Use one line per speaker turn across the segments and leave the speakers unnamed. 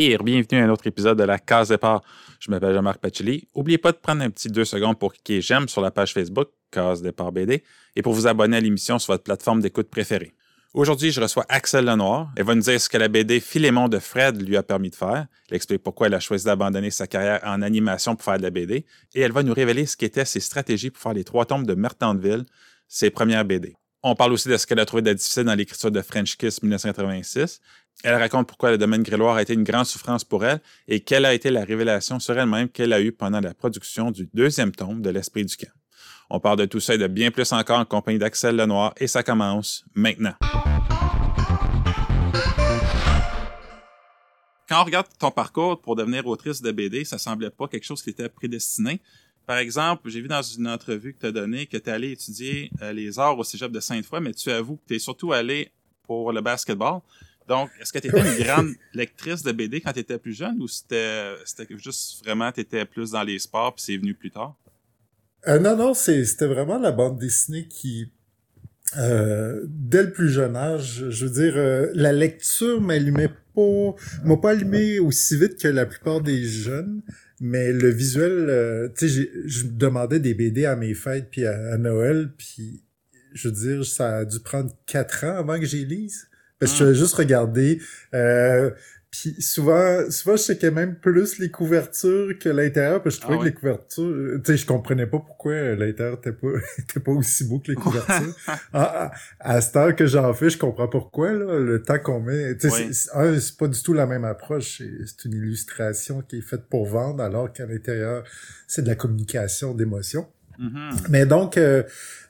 Hey bienvenue à un autre épisode de la Case Départ. Je m'appelle Jean-Marc Pacheli. N'oubliez pas de prendre un petit deux secondes pour cliquer j'aime sur la page Facebook Case Départ BD et pour vous abonner à l'émission sur votre plateforme d'écoute préférée. Aujourd'hui, je reçois Axel Lenoir. Elle va nous dire ce que la BD Philémon de Fred lui a permis de faire. Elle explique pourquoi elle a choisi d'abandonner sa carrière en animation pour faire de la BD. Et elle va nous révéler ce qu'étaient ses stratégies pour faire les trois tombes de Mertandville, ses premières BD. On parle aussi de ce qu'elle a trouvé de difficile dans l'écriture de French Kiss 1986. Elle raconte pourquoi le domaine gréloire a été une grande souffrance pour elle et quelle a été la révélation sur elle-même qu'elle a eue pendant la production du deuxième tome de L'Esprit du camp. On parle de tout ça et de bien plus encore en compagnie d'Axel Lenoir et ça commence maintenant. Quand on regarde ton parcours pour devenir autrice de BD, ça semblait pas quelque chose qui était prédestiné. Par exemple, j'ai vu dans une entrevue que tu as donnée que tu es allé étudier euh, les arts au cégep de Sainte-Foy, mais tu avoues que tu es surtout allé pour le basketball. Donc, est-ce que tu étais une grande lectrice de BD quand tu étais plus jeune ou c'était juste vraiment tu étais plus dans les sports puis c'est venu plus tard?
Euh, non, non, c'était vraiment la bande dessinée qui, euh, dès le plus jeune âge, je veux dire, euh, la lecture m'allumait pas, m'a pas allumé aussi vite que la plupart des jeunes, mais le visuel, tu sais, je demandais des BD à mes fêtes puis à, Noël, puis je veux dire, ça a dû prendre quatre ans avant que j'y lise. Parce que je vais juste regarder. Euh, puis souvent, souvent, je checkais même plus les couvertures que l'intérieur, parce que je trouvais ah que les couvertures, tu sais, je comprenais pas pourquoi l'intérieur était pas, était pas aussi beau que les couvertures. à, à, cette heure que j'en fais, je comprends pourquoi, là, le temps qu'on met. Tu sais, c'est pas du tout la même approche. C'est une illustration qui est faite pour vendre, alors qu'à l'intérieur, c'est de la communication Mm-hmm. Mais donc, euh,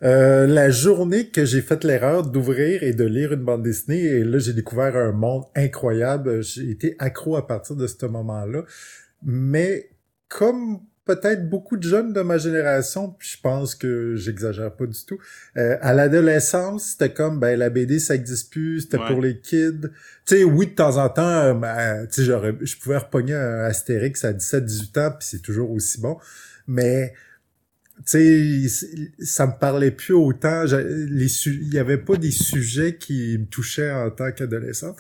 euh, la journée que j'ai fait l'erreur d'ouvrir et de lire une bande dessinée, et là, j'ai découvert un monde incroyable. J'ai été accro à partir de ce moment-là. Mais comme peut-être beaucoup de jeunes de ma génération, puis je pense que j'exagère pas du tout. Euh, à l'adolescence, c'était comme ben la BD ça existe plus, c'était pour les kids. Tu sais, oui de temps en temps, ben, tu sais je pouvais repogner un Astérix à 17-18 ans, puis c'est toujours aussi bon. Mais tu sais, ça me parlait plus autant. Les il y avait pas des sujets qui me touchaient en tant qu'adolescent.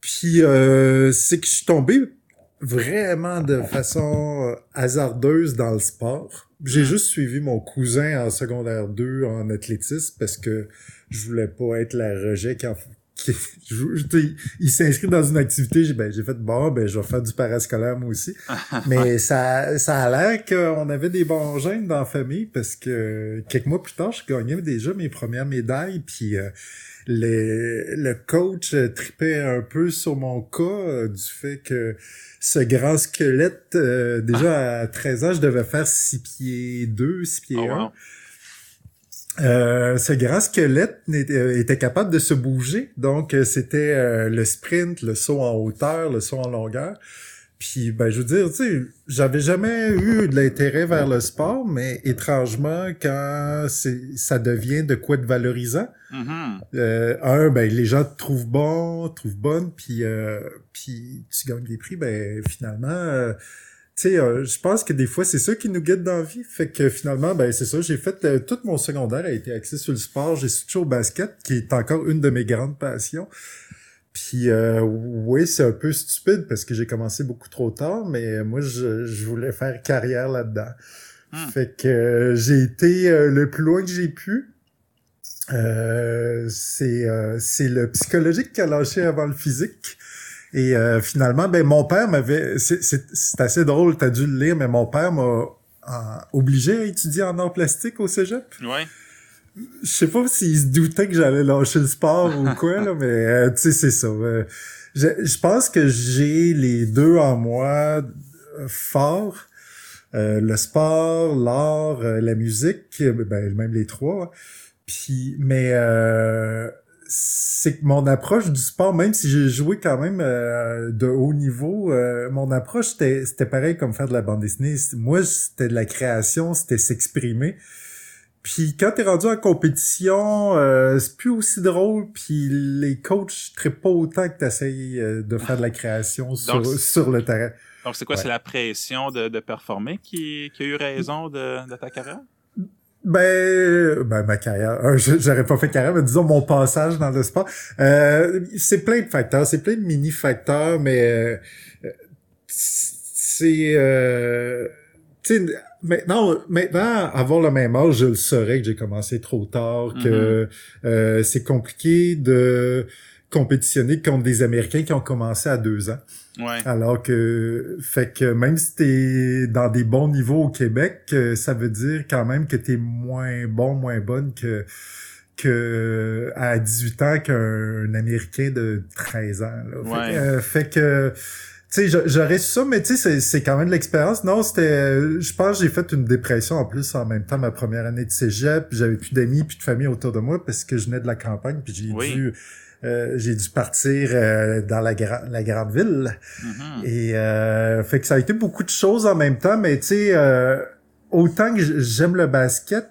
Puis euh, c'est que je suis tombé vraiment de façon hasardeuse dans le sport. J'ai juste suivi mon cousin en secondaire 2 en athlétisme parce que je voulais pas être la rejet qui, il s'inscrit dans une activité, j'ai ben, j'ai fait bon, ben je vais faire du parascolaire moi aussi. Mais ça ça a l'air qu'on avait des bons gènes dans la famille parce que quelques mois plus tard, je gagnais déjà mes premières médailles puis euh, le coach tripait un peu sur mon cas euh, du fait que ce grand squelette euh, déjà à 13 ans, je devais faire 6 pieds 2, 6 pieds 1. Euh, ce grand squelette euh, était, capable de se bouger, donc euh, c'était le sprint, le saut en hauteur, le saut en longueur. Puis ben je veux dire, tu sais, j'avais jamais eu de l'intérêt vers le sport, mais étrangement quand c'est ça devient de quoi de valorisant, mm-hmm. un ben les gens te trouvent bon, trouvent bonne, puis puis tu gagnes des prix, ben finalement tu sais, euh, je pense que des fois, c'est ça qui nous guide dans la vie. Fait que finalement, ben c'est ça, j'ai fait euh, tout mon secondaire a été axé sur le sport. J'ai switché au basket, qui est encore une de mes grandes passions. Puis euh, oui, c'est un peu stupide parce que j'ai commencé beaucoup trop tard, mais moi, je, je voulais faire carrière là-dedans. Hmm. Fait que j'ai été le plus loin que j'ai pu. c'est c'est le psychologique qui a lâché avant le physique. Et euh, finalement, ben mon père m'avait, c'est assez drôle, t'as dû le lire, mais mon père m'a euh, obligé à étudier en art plastique au cégep.
Ouais.
Je sais pas s'il se doutait que j'allais lâcher le sport ou quoi, là, mais euh, tu sais, c'est ça. je, je, pense que j'ai les deux en moi forts. le sport, l'art, la musique, ben, même les trois. Puis, mais c'est que mon approche du sport, même si j'ai joué quand même euh, de haut niveau, euh, mon approche c'était pareil comme faire de la bande dessinée. Moi, c'était de la création, c'était s'exprimer. Puis quand t'es rendu en compétition, euh, c'est plus aussi drôle, puis les coachs très pas autant que t'essayes de faire de la création sur, sur le terrain.
Donc c'est quoi, c'est la pression de, de performer qui, qui, a eu raison de, de ta carrière?
Ben, ben ma carrière, euh, j'aurais pas fait carrière, mais disons mon passage dans le sport. Euh, c'est plein de facteurs, c'est plein de mini facteurs, mais euh, c'est euh, maintenant, maintenant, avoir le même âge, je le saurais que j'ai commencé trop tard, que mm-hmm. c'est compliqué de compétitionner contre des Américains qui ont commencé à deux ans.
Ouais.
Alors que, fait que même si t'es dans des bons niveaux au Québec, euh, ça veut dire quand même que t'es moins bon, moins bonne que que à 18 ans qu'un Américain de 13 ans.
Là.
Fait, que, euh, tu sais, j'aurais ça, mais tu sais, c'est quand même de l'expérience. Non, c'était, je pense que j'ai fait une dépression en plus en même temps ma première année de cégep. J'avais plus d'amis, plus de famille autour de moi parce que je venais de la campagne, puis j'ai dû euh, j'ai dû partir euh, dans la, la grande ville. Mm-hmm. Et euh, fait que ça a été beaucoup de choses en même temps, mais tu sais, autant que j'aime le basket,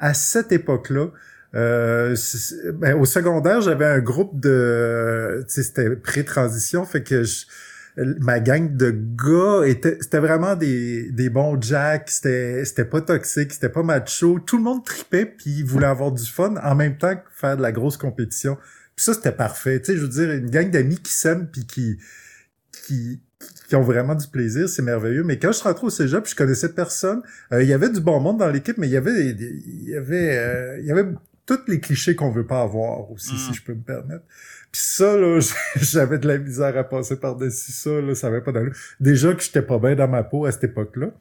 à cette époque-là, ben, au secondaire, j'avais un groupe de, tu sais, c'était pré-transition, fait que ma gang de gars était, c'était vraiment des, des bons jacks, c'était, c'était pas toxique, c'était pas macho, tout le monde tripait puis voulait avoir du fun en même temps que faire de la grosse compétition. Puis ça, c'était parfait. Tu sais, je veux dire, une gang d'amis qui s'aiment puis qui, qui, qui ont vraiment du plaisir, c'est merveilleux. Mais quand je suis rentré au cégep, je connaissais personne. Euh, il y avait du bon monde dans l'équipe, mais il y avait, il y avait, euh, il y avait tous les clichés qu'on veut pas avoir aussi, si mm. je peux me permettre. Puis ça, là, j'avais de la misère à passer par-dessus ça, là, ça avait pas d'allure. Déjà que j'étais pas bien dans ma peau à cette époque-là.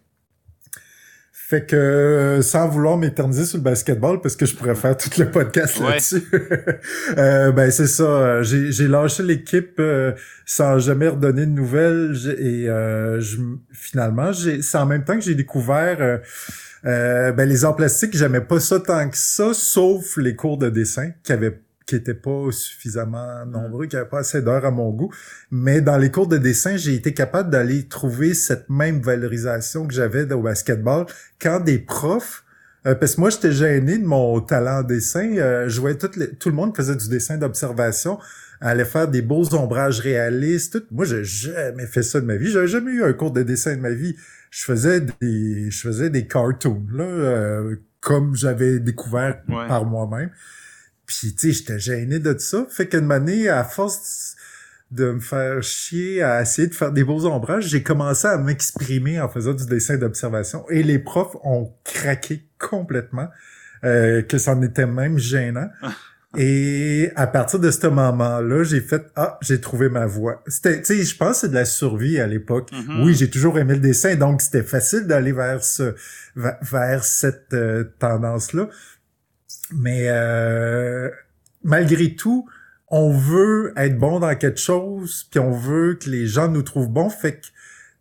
Fait que sans vouloir m'éterniser sur le basketball parce que je pourrais faire tout le podcast là-dessus. euh, ben c'est ça. J'ai lâché l'équipe euh, sans jamais redonner de nouvelles et euh, je, finalement c'est en même temps que j'ai découvert euh, ben les arts plastiques. J'aimais pas ça tant que ça, sauf les cours de dessin qui avaient qui étaient pas suffisamment nombreux, qui n'avaient pas assez d'heures à mon goût. Mais dans les cours de dessin, j'ai été capable d'aller trouver cette même valorisation que j'avais au basketball quand des profs euh, parce que moi, j'étais gêné de mon talent en dessin. Euh, je voyais tout, tout le monde faisait du dessin d'observation, allait faire des beaux ombrages réalistes. Tout. Moi, j'ai jamais fait ça de ma vie. J'avais jamais eu un cours de dessin de ma vie. Je faisais des, je faisais des cartoons là, euh, comme j'avais découvert par moi-même. Puis, tu sais, j'étais gêné de ça. Fait qu'une année, à force de me faire chier à essayer de faire des beaux ombrages, j'ai commencé à m'exprimer en faisant du dessin d'observation. Et les profs ont craqué complètement, euh, que c'en était même gênant. Et à partir de ce moment-là, j'ai fait ah, j'ai trouvé ma voie. C'était tu sais, je pense que c'est de la survie à l'époque. Mm-hmm. Oui, j'ai toujours aimé le dessin donc c'était facile d'aller vers ce vers cette euh, tendance-là. Mais euh, malgré tout, on veut être bon dans quelque chose, puis on veut que les gens nous trouvent bons. Fait que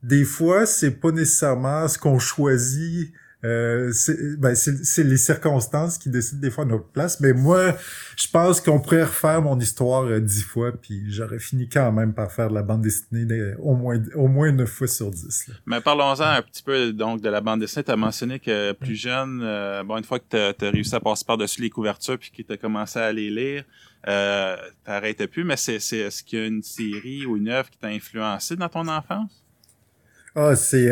des fois, c'est pas nécessairement ce qu'on choisit euh, ben, c'est les circonstances qui décident des fois notre place. Mais moi, je pense qu'on pourrait refaire mon histoire euh, dix fois, puis j'aurais fini quand même par faire de la bande dessinée au moins au moins neuf fois sur dix.
Mais parlons-en un petit peu donc de la bande dessinée. Tu as mentionné que plus jeune, euh, bon, une fois que tu as, réussi à passer par-dessus les couvertures puis que tu as commencé à les lire, euh, t'arrêtais plus, mais c'est est-ce qu'il y a une série ou une œuvre qui t'a influencé dans ton enfance?
Ah, c'est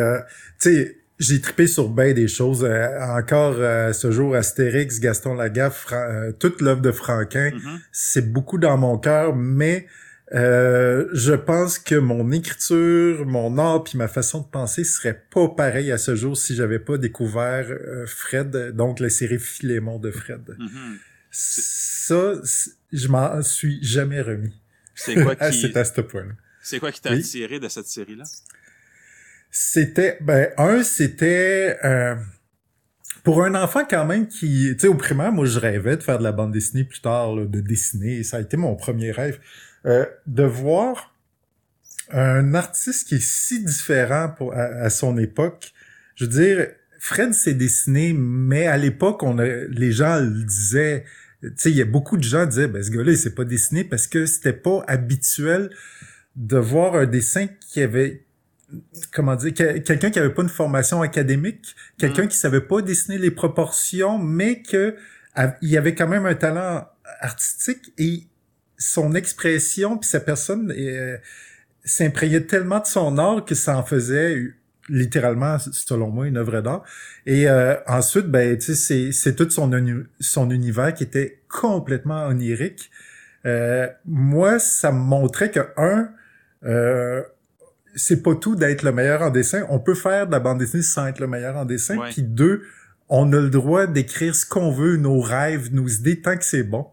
tu sais j'ai trippé sur bien des choses. Euh, encore euh, ce jour, Astérix, Gaston Lagaffe, euh, toute l'œuvre de Franquin, mm-hmm. c'est beaucoup dans mon cœur, mais je pense que mon écriture, mon art puis ma façon de penser serait pas pareil à ce jour si j'avais pas découvert Fred, donc la série Philémon de Fred. Mm-hmm. Ça, je m'en suis jamais remis.
C'est quoi qui...
c'est à ce point-là.
C'est quoi qui t'a attiré de cette série-là?
C'était, ben, un, c'était euh, pour un enfant quand même qui, tu sais, au primaire, moi, je rêvais de faire de la bande dessinée plus tard, de dessiner. Ça a été mon premier rêve. Euh, de voir un artiste qui est si différent pour, à, son époque. Je veux dire, Fred s'est dessiné, mais à l'époque, on a, les gens le disaient. Tu sais, il y a beaucoup de gens disaient, ben, ce gars-là, il s'est pas dessiné parce que c'était pas habituel de voir un dessin qui avait comment dire, quelqu'un qui avait pas une formation académique, quelqu'un mm. qui savait pas dessiner les proportions, mais que il avait quand même un talent artistique et son expression puis sa personne euh, s'imprégnait tellement de son art que ça en faisait littéralement, selon moi, une œuvre d'art. Et euh, ensuite, ben, tu sais, c'est tout son, son univers qui était complètement onirique. Euh, moi, ça me montrait que, un, euh, c'est pas tout d'être le meilleur en dessin. On peut faire de la bande dessinée sans être le meilleur en dessin. Puis deux, on a le droit d'écrire ce qu'on veut, nos rêves, nos idées, tant que c'est bon.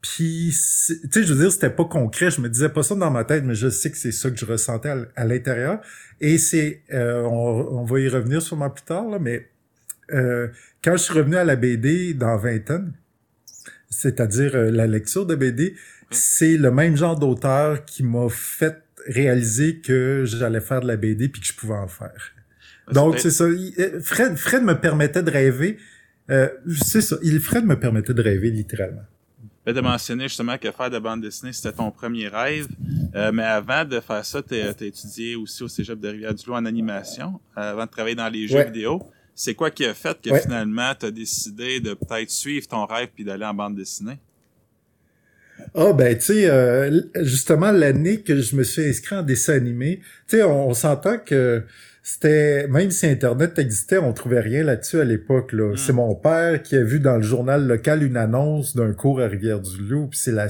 Puis, tu sais, je veux dire, c'était pas concret. Je me disais pas ça dans ma tête, mais je sais que c'est ça que je ressentais à, l'intérieur. Et c'est, euh, on, va y revenir sûrement plus tard, là, mais euh, quand je suis revenu à la BD dans vingtaine, c'est-à-dire euh, la lecture de BD, c'est le même genre d'auteur qui m'a fait réaliser que j'allais faire de la BD puis que je pouvais en faire. Donc, c'est ça. Fred, Fred me permettait de rêver. c'est ça. Il, Fred me permettait de rêver, littéralement.
Ben, de mentionner justement que faire de bande dessinée, c'était ton premier rêve. Euh, mais avant de faire ça, tu as étudié aussi au Cégep de Rivière-du-Loup en animation, euh, avant de travailler dans les jeux vidéo. C'est quoi qui a fait que finalement, tu as décidé de peut-être suivre ton rêve puis d'aller en bande dessinée?
Ah oh, ben tu sais euh, justement l'année que je me suis inscrit en dessin animé, tu sais on s'entend que c'était même si internet existait, on trouvait rien là-dessus à l'époque là. Hmm. C'est mon père qui a vu dans le journal local une annonce d'un cours à Rivière-du-Loup, puis c'est la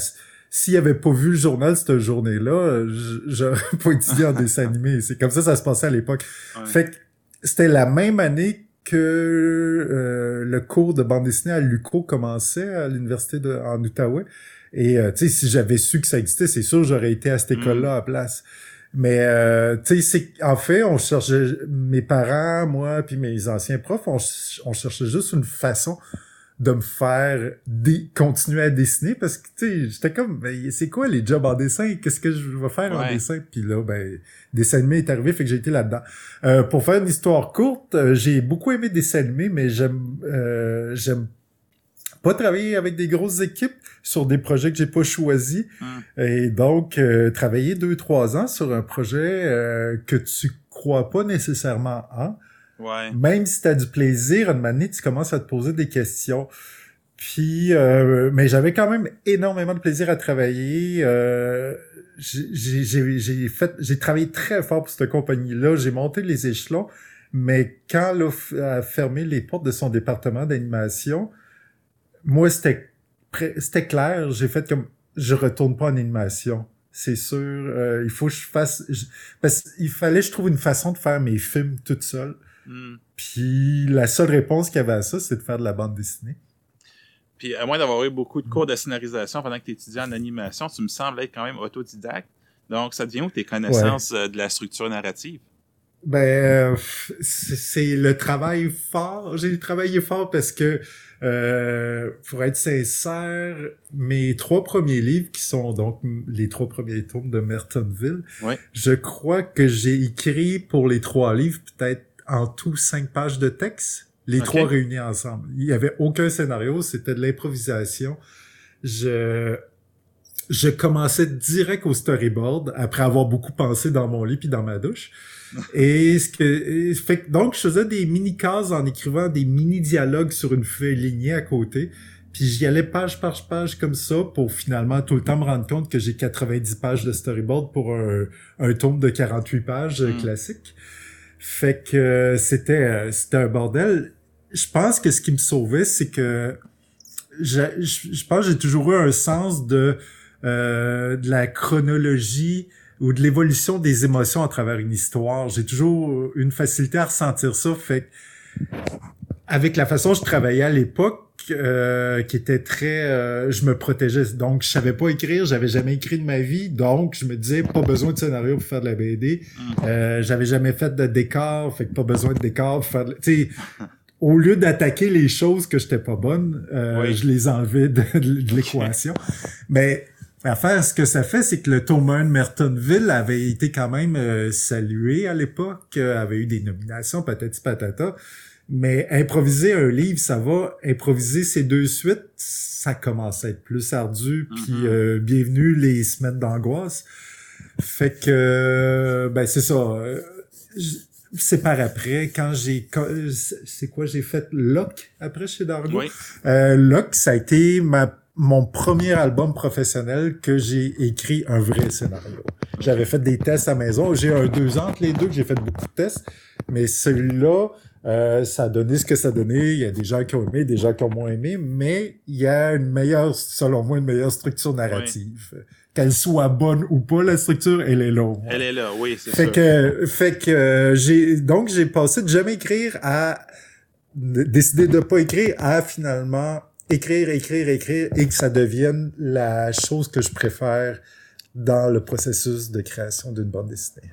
s'il avait pas vu le journal cette journée-là, j'aurais pas étudié en dessin animé. C'est comme ça ça se passait à l'époque. Fait que c'était la même année que euh, le cours de bande dessinée à Luco commençait à l'université de en Outaouais. Et euh, tu sais, si j'avais su que ça existait, c'est sûr j'aurais été à cette hmm. école-là à place. Mais euh, tu sais, en fait, on cherchait mes parents, moi, puis mes anciens profs, on, on cherchait juste une façon de me faire continuer à dessiner parce que tu sais j'étais comme ben, c'est quoi les jobs en dessin? Qu'est-ce que je vais faire en dessin? Puis là ben dessin animé est arrivé fait que j'ai été là-dedans euh, pour faire une histoire courte euh, j'ai beaucoup aimé dessin animé mais j'aime euh, j'aime pas travailler avec des grosses équipes sur des projets que j'ai pas choisis. Hmm. Et donc, euh, travailler deux, trois ans sur un projet euh, que tu crois pas nécessairement en.
Ouais.
Même si tu as du plaisir, une manière, tu commences à te poser des questions. Puis, euh, mais j'avais quand même énormément de plaisir à travailler. j'ai fait, j'ai travaillé très fort pour cette compagnie-là. J'ai monté les échelons. Mais quand elle a fermé les portes de son département d'animation, moi, c'était c'était clair. J'ai fait comme je retourne pas en animation. C'est sûr. Euh, il faut que je fasse. parce qu'il fallait que je trouve une façon de faire mes films toute seule. Hmm. Puis la seule réponse qu'il y avait à ça, c'est de faire de la bande dessinée.
Puis à moins d'avoir eu beaucoup de cours de scénarisation pendant que tu étudiais en animation, tu me sembles être quand même autodidacte. Donc, ça devient où tes connaissances euh, de la structure narrative?
Ben, c'est le travail fort. J'ai travaillé fort parce que euh, pour être sincère, mes trois premiers livres, qui sont donc les trois premiers tomes de Mertonville, je crois que j'ai écrit pour les trois livres peut-être en tout cinq pages de texte, les trois réunis ensemble. Il y avait aucun scénario, c'était de l'improvisation. Je je commençais direct au storyboard après avoir beaucoup pensé dans mon lit puis dans ma douche. Et ce que fait donc je faisais des mini cases en écrivant des mini dialogues sur une feuille lignée à côté. Puis j'y allais page par page comme ça pour finalement tout le temps me rendre compte que j'ai 90 pages de storyboard pour un, un tome de 48 pages euh, mm. classique. Fait que euh, c'était euh, c'était un bordel. Je pense que ce qui me sauvait, c'est que je, je, pense que j'ai toujours eu un sens de euh, de la chronologie, ou de l'évolution des émotions à travers une histoire. J'ai toujours une facilité à ressentir ça. Fait avec la façon dont je travaillais à l'époque, euh, qui était très, euh, je me protégeais. Donc, je savais pas écrire, j'avais jamais écrit de ma vie, donc je me disais pas besoin de scénario pour faire de la BD. Mm. Euh, j'avais jamais fait de décor, fait que pas besoin de décor pour faire. De... Tu sais, au lieu d'attaquer les choses que j'étais pas bonne, euh, je les enlevais de, de l'équation. Mais L'affaire, ce que ça fait, c'est que le tome 1 de Mertonville avait été quand même euh, salué à l'époque, euh, avait eu des nominations, patati patata. Mais improviser un livre, ça va. Improviser ces deux suites, ça commence à être plus ardu. Puis mm-hmm. euh, bienvenue les semaines d'angoisse. Fait que, ben c'est ça. c'est par après, quand j'ai... C'est quoi j'ai fait? Locke, après chez Dargo. Oui. Locke, ça a été ma mon premier album professionnel que j'ai écrit un vrai scénario. J'avais fait des tests à maison. J'ai un deux ans entre les deux que j'ai fait beaucoup de tests. Mais celui-là, euh, ça a donné ce que ça a donné. Il y a des gens qui ont aimé, des gens qui ont moins aimé, mais il y a une meilleure, selon moi, une meilleure structure narrative. Qu'elle soit bonne ou pas, la structure, elle est là.
Elle est là, oui, c'est
fait que, fait que euh, j'ai donc j'ai passé de jamais écrire à décider de pas écrire à finalement écrire, écrire, écrire et que ça devienne la chose que je préfère dans le processus de création d'une bande dessinée.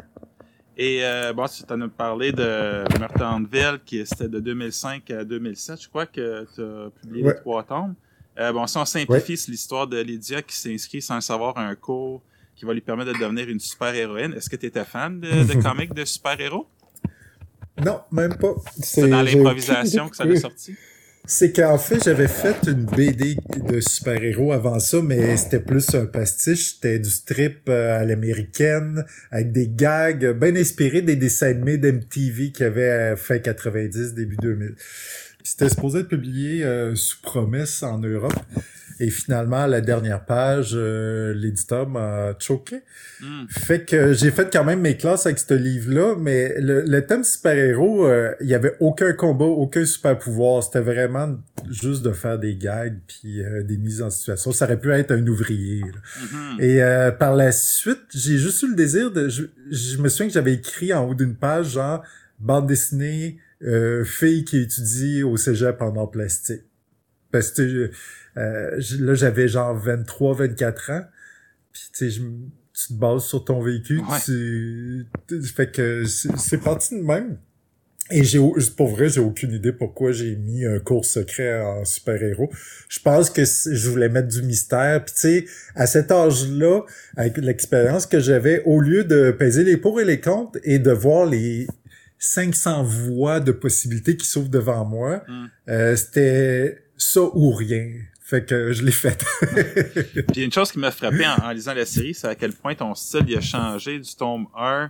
Et euh, bon, tu en as parlé de Meurthe qui c'était de 2005 à 2007. Je crois que tu as publié les trois tomes. Euh, bon, si on simplifie, c'est l'histoire de Lydia qui s'inscrit sans savoir un cours qui va lui permettre de devenir une super-héroïne. Est-ce que tu étais fan de, de comics de super-héros?
Non, même pas.
C'est dans l'improvisation que ça l'a sorti?
C'est qu'en fait, j'avais fait une BD de super-héros avant ça, mais c'était plus un pastiche. C'était du strip euh, à l'américaine, avec des gags bien inspirés des dessins animés d'MTV qui avaient fait 90, début 2000. C'était supposé être publié euh, sous promesse en Europe. Et finalement, la dernière page, euh, l'éditeur m'a choqué. Hmm. Fait que j'ai fait quand même mes classes avec ce livre-là, mais le, thème super-héros, euh, il y avait aucun combat, aucun super-pouvoir. C'était vraiment juste de faire des gags puis euh, des mises en situation. Ça aurait pu être un ouvrier. Mm-hmm. Et par la suite, j'ai juste eu le désir de... Je, je me souviens que j'avais écrit en haut d'une page, genre, bande dessinée, fille qui étudie au cégep en plastique. Parce que euh, là, j'avais genre 23, 24 ans. Puis, tu sais, tu te bases sur ton véhicule. Tu, fait que c'est parti de même. Et j'ai, pour vrai, j'ai aucune idée pourquoi j'ai mis un cours secret en super-héros. Je pense que je voulais mettre du mystère. Puis tu sais, à cet âge-là, avec l'expérience que j'avais, au lieu de peser les pour et les contre et de voir les 500 voies de possibilités qui s'ouvrent devant moi, mm. euh, c'était ça ou rien. Fait que je l'ai fait.
Puis une chose qui m'a frappé en, lisant la série, c'est à quel point ton style a changé du tome 1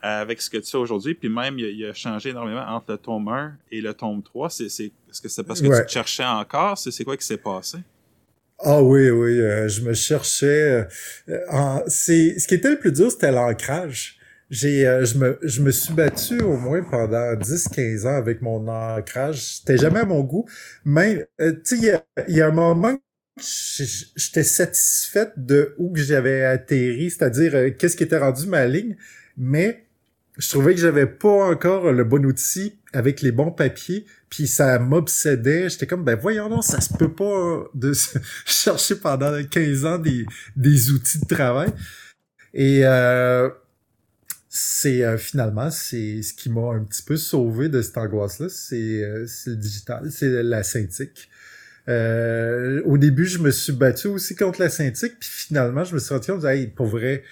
avec ce que tu fais aujourd'hui, puis même il a, changé énormément entre le tome 1 et le tome 3. C'est, est-ce que c'est parce que tu te cherchais encore? C'est, c'est quoi qui s'est passé?
Ah oui, oui, euh, je me cherchais. Euh, c'est, ce qui était le plus dur, c'était l'ancrage j'ai euh, je me je me suis battu au moins pendant 10 15 ans avec mon ancrage. C'était jamais à mon goût. Mais euh, tu sais il y a, un moment j'étais satisfaite de où que j'avais atterri c'est-à-dire euh, qu'est-ce qui était rendu ma ligne. Mais je trouvais que j'avais pas encore le bon outil avec les bons papiers puis ça m'obsédait. J'étais comme ben voyons non ça se peut pas de chercher pendant 15 ans des des outils de travail. Et euh, c'est euh, finalement c'est ce qui m'a un petit peu sauvé de cette angoisse là c'est euh, le digital c'est la synthique euh, au début je me suis battu aussi contre la synthique puis finalement je me suis rendu compte hey, pour vrai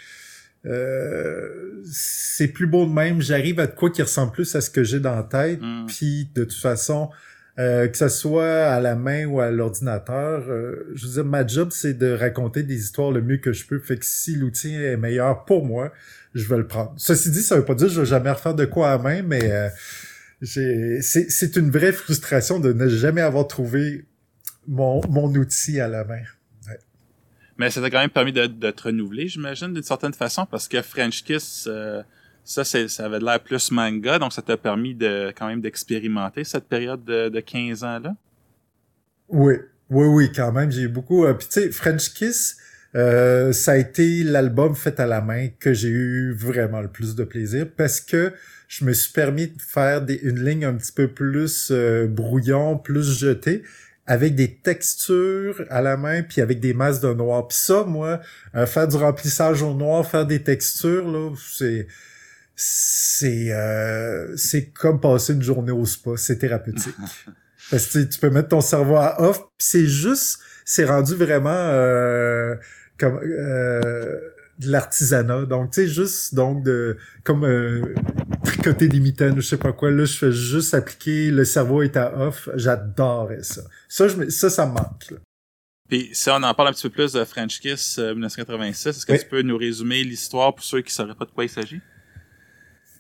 c'est plus beau de même j'arrive à de quoi qui ressemble plus à ce que j'ai dans la tête mm. puis de toute façon que ce soit à la main ou à l'ordinateur, je veux dire, ma job, c'est de raconter des histoires le mieux que je peux. Fait que si l'outil est meilleur pour moi, je vais le prendre. Ceci dit, ça veut pas dire que je vais jamais refaire de quoi à main, mais euh, c'est une vraie frustration de ne jamais avoir trouvé mon, mon outil à la main.
Mais ça t'a quand même permis de, de te renouveler, j'imagine, d'une certaine façon, parce que French Kiss, euh, ça, ça avait l'air plus manga, donc ça t'a permis de quand même d'expérimenter cette période de, de 15 ans-là?
Oui, oui, oui, quand même. J'ai beaucoup. Euh, Puis tu sais, French Kiss, euh, ça a été l'album fait à la main que j'ai eu vraiment le plus de plaisir parce que je me suis permis de faire des, une ligne un petit peu plus euh, brouillon, plus jetée avec des textures à la main puis avec des masses de noir. Puis ça, moi, euh, faire du remplissage au noir, faire des textures, là, c'est c'est c'est comme passer une journée au spa, c'est thérapeutique. Parce que tu peux mettre ton cerveau à off, c'est juste, c'est rendu vraiment comme euh, de l'artisanat. Donc, tu sais, juste donc de comme euh, tricoter des mitaines, je sais pas quoi. Là, je fais juste appliquer, le cerveau est à off. J'adorais ça. Ça, je, ça, ça me manque.
Puis si on en parle un petit peu plus de French Kiss 1986, euh, est-ce que tu peux nous résumer l'histoire pour ceux qui ne sauraient pas de quoi il s'agit?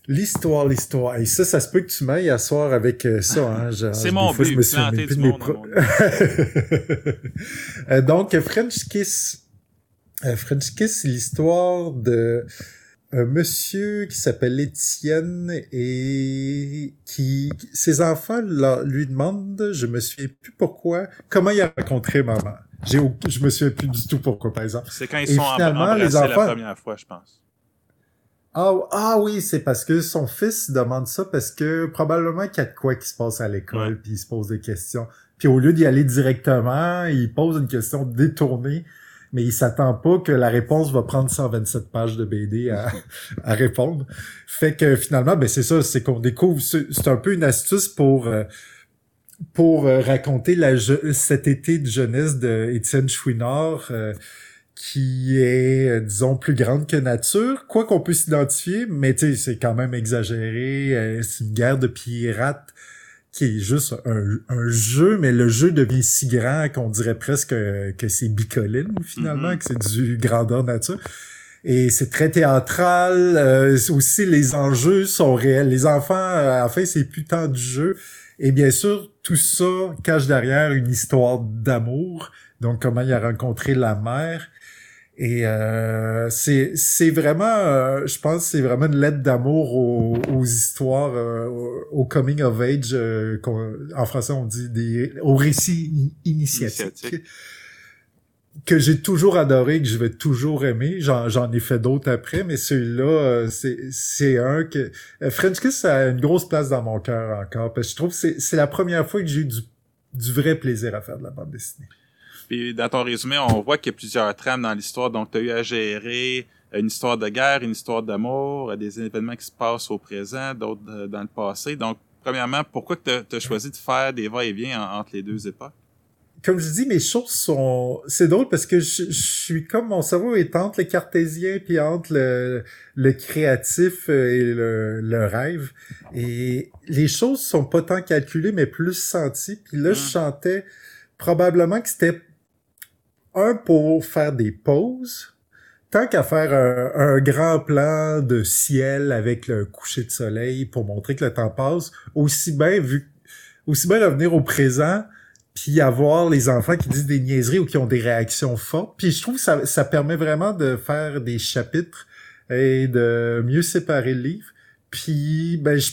L'histoire, l'histoire. Et ça, ça se peut que tu m'ailles à soir avec euh, ça. Hein,
C'est mon but, je me suis planter du monde pro...
euh, Donc, French Kiss. Euh, French Kiss, c'est l'histoire de un monsieur qui s'appelle Étienne et qui ses enfants lui demandent, je me souviens plus pourquoi, comment il a rencontré maman. J'ai je me souviens plus du tout pourquoi par exemple.
C'est quand ils sont finalement, les enfants, la première fois, je pense.
Ah, ah oui, c'est parce que son fils demande ça parce que probablement qu'il y a de quoi qui se passe à l'école puis il se pose des questions. Puis au lieu d'y aller directement, il pose une question détournée mais il s'attend pas que la réponse va prendre 127 pages de BD à, à répondre. Fait que finalement, ben c'est ça, c'est qu'on découvre, c'est un peu une astuce pour euh, pour euh, raconter la cet été de jeunesse de Étienne Chouinard, euh, qui est, disons, plus grande que nature, quoi qu'on puisse s'identifier, mais tu sais, c'est quand même exagéré, c'est une guerre de pirates qui est juste un, un, jeu, mais le jeu devient si grand qu'on dirait presque que, c'est bicoline finalement, mm-hmm. que c'est du grandeur nature. Et c'est très théâtral. Euh, aussi, les enjeux sont réels. Les enfants, à la fin, c'est plus tant du jeu. Et bien sûr, tout ça cache derrière une histoire d'amour. Donc, comment il a rencontré la mère. Et euh, c'est c'est vraiment, euh, je pense, c'est vraiment une lettre d'amour aux, aux, histoires, euh, au coming of age. Euh, en français, on dit des, au récit initiatique. Que j'ai toujours adoré, que je vais toujours aimer. J'en, j'en ai fait d'autres après, mais celui-là, c'est, c'est un que... French Kiss a une grosse place dans mon cœur encore, parce que je trouve que c'est, c'est la première fois que j'ai eu du, du vrai plaisir à faire de la bande dessinée.
Puis dans ton résumé, on voit qu'il y a plusieurs trames dans l'histoire. Donc, tu as eu à gérer une histoire de guerre, une histoire d'amour, des événements qui se passent au présent, d'autres euh, dans le passé. Donc, premièrement, pourquoi tu as, choisi de faire des va-et-vient entre les deux époques?
Comme je dis, mes choses sont... C'est drôle parce que je, suis comme... Mon cerveau est entre le cartésien puis entre le, le créatif euh, et le, le, rêve. Et les choses sont pas tant calculées, mais plus senties. Puis là, je hum. chantais probablement que c'était un pour faire des pauses, tant qu'à faire un, grand plan de ciel avec le coucher de soleil pour montrer que le temps passe, aussi bien vu, aussi bien revenir au présent, puis avoir les enfants qui disent des niaiseries ou qui ont des réactions fortes. Puis je trouve que ça, permet vraiment de faire des chapitres et de mieux séparer le livre. Puis ben je,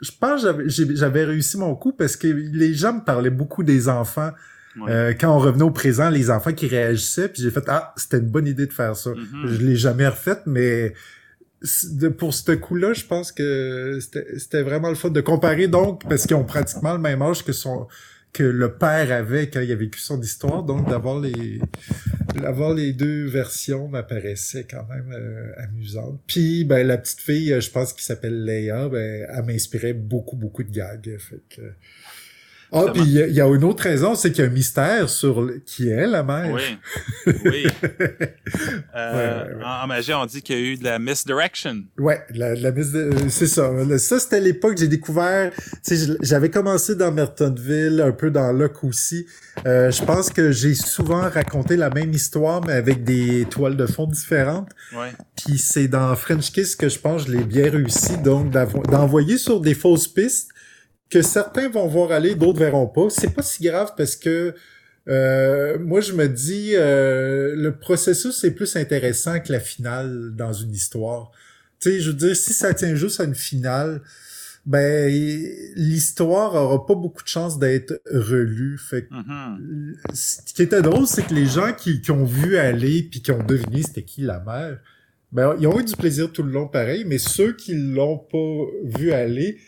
je pense j'avais réussi mon coup parce que les gens me parlaient beaucoup des enfants euh, quand on revenait au présent, les enfants qui réagissaient, puis j'ai fait ah c'était une bonne idée de faire ça. Mm-hmm. Je l'ai jamais refait, mais pour ce coup-là, je pense que c'était vraiment le fun de comparer donc parce qu'ils ont pratiquement le même âge que son que le père avait quand il a vécu son histoire, donc d'avoir les d'avoir les deux versions m'apparaissait quand même euh, amusante. Puis ben la petite fille, je pense qu'il s'appelle Leia, ben elle m'inspirait beaucoup beaucoup de gags, fait que ah, puis il y, a une autre raison, c'est qu'il y a un mystère sur qui est la mère.
Oui, oui. euh, En, magie, on dit qu'il y a eu de la misdirection.
Ouais, la, la mis c'est ça. Ça, c'était l'époque que j'ai découvert. J'avais commencé dans Mertonville, un peu dans Locke aussi. Euh, je pense que j'ai souvent raconté la même histoire, mais avec des toiles de fond différentes.
Ouais.
Puis c'est dans French Kiss que je pense que je l'ai bien réussi, donc d'envoyer sur des fausses pistes que certains vont voir aller, d'autres verront pas. C'est pas si grave parce que euh, moi je me dis euh, le processus est plus intéressant que la finale dans une histoire. Tu sais, je veux dire, si ça tient juste à une finale, ben l'histoire aura pas beaucoup de chance d'être relue. Fait que,
mm-hmm.
ce qui était drôle, c'est que les gens qui, qui ont vu aller puis qui ont deviné c'était qui la mère, ben ils ont eu du plaisir tout le long pareil, mais ceux qui l'ont pas vu aller,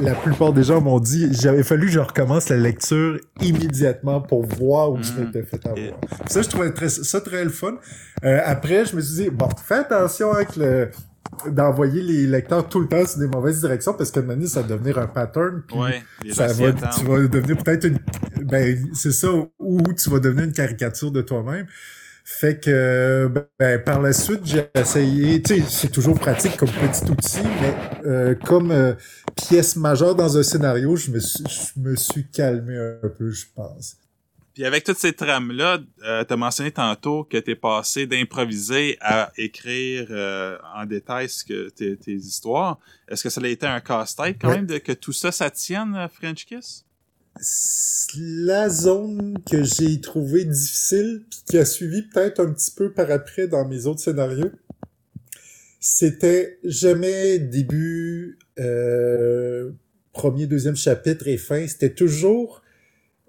la plupart des gens m'ont dit j'avais fallu que je recommence la lecture immédiatement pour voir où je mm. m'étais fait avoir. Ça, je trouvais très, ça très le fun. Euh, après, je me suis dit, bon, fais attention avec le d'envoyer les lecteurs tout le temps sur des mauvaises directions parce que maintenant ça va devenir un pattern puis ça va tu vas devenir peut-être une ben c'est ça ou tu vas devenir une caricature de toi-même fait que ben, par la suite, j'ai essayé, tu sais, c'est toujours pratique comme petit outil, mais euh, comme euh, pièce majeure dans un scénario, je me suis, je me suis calmé un peu, je pense.
Puis avec toutes ces trames-là, euh, tu as mentionné tantôt que tu es passé d'improviser à écrire en détail ce que tes, tes histoires. Est-ce que ça a été un casse-tête quand
Ouais.
même de que tout ça, ça tienne, French Kiss?
La zone que j'ai trouvée difficile, puis qui a suivi peut-être un petit peu par après dans mes autres scénarios, c'était jamais début, euh, premier, deuxième chapitre et fin. C'était toujours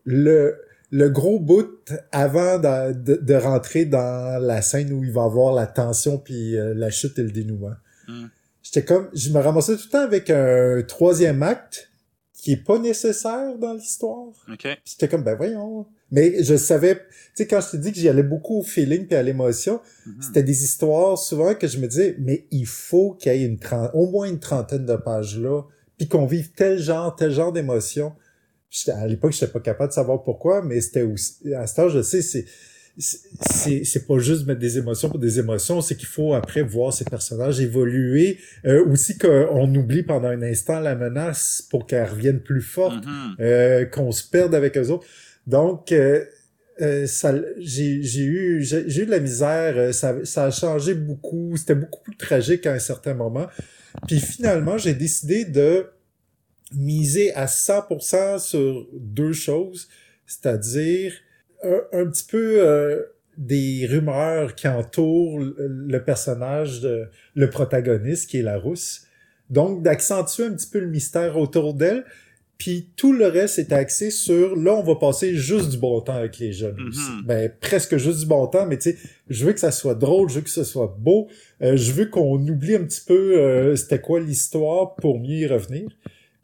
le, le gros bout avant de, de, de rentrer dans la scène où il va avoir la tension puis euh, la chute et le dénouement.
Mm.
J'étais comme, je me ramassais tout le temps avec un troisième acte qui est pas nécessaire dans l'histoire.
OK.
Puis J'étais comme, ben voyons. Mais je savais, tu sais, quand je te dis que j'y allais beaucoup au feeling puis à l'émotion,
Mhm.
c'était des histoires souvent que je me disais, mais il faut qu'il y ait une au moins une trentaine de pages là, puis qu'on vive tel genre, tel genre d'émotion. À l'époque, j'étais pas capable de savoir pourquoi, mais c'était aussi, à ce temps, je sais, c'est, c'est, c'est pas juste mettre des émotions pour des émotions, c'est qu'il faut après voir ces personnages évoluer, euh, aussi qu'on oublie pendant un instant la menace pour qu'elle revienne plus forte
Mhm.
euh, qu'on se perde avec eux autres. Donc, euh, euh, ça, j'ai, j'ai eu, j'ai, j'ai eu de la misère. euh, Ça, ça a changé beaucoup. C'était beaucoup plus tragique à un certain moment. Puis finalement, j'ai décidé de miser à 100% sur deux choses, c'est-à-dire un, un petit peu euh, des rumeurs qui entourent le, personnage, de, le protagoniste qui est la rousse. Donc, d'accentuer un petit peu le mystère autour d'elle, puis tout le reste est axé sur, là, on va passer juste du bon temps avec les jeunes
Mhm.
aussi. Ben, presque juste du bon temps, mais tu sais, je veux que ça soit drôle, je veux que ce soit beau, euh, je veux qu'on oublie un petit peu euh, c'était quoi l'histoire pour mieux y revenir.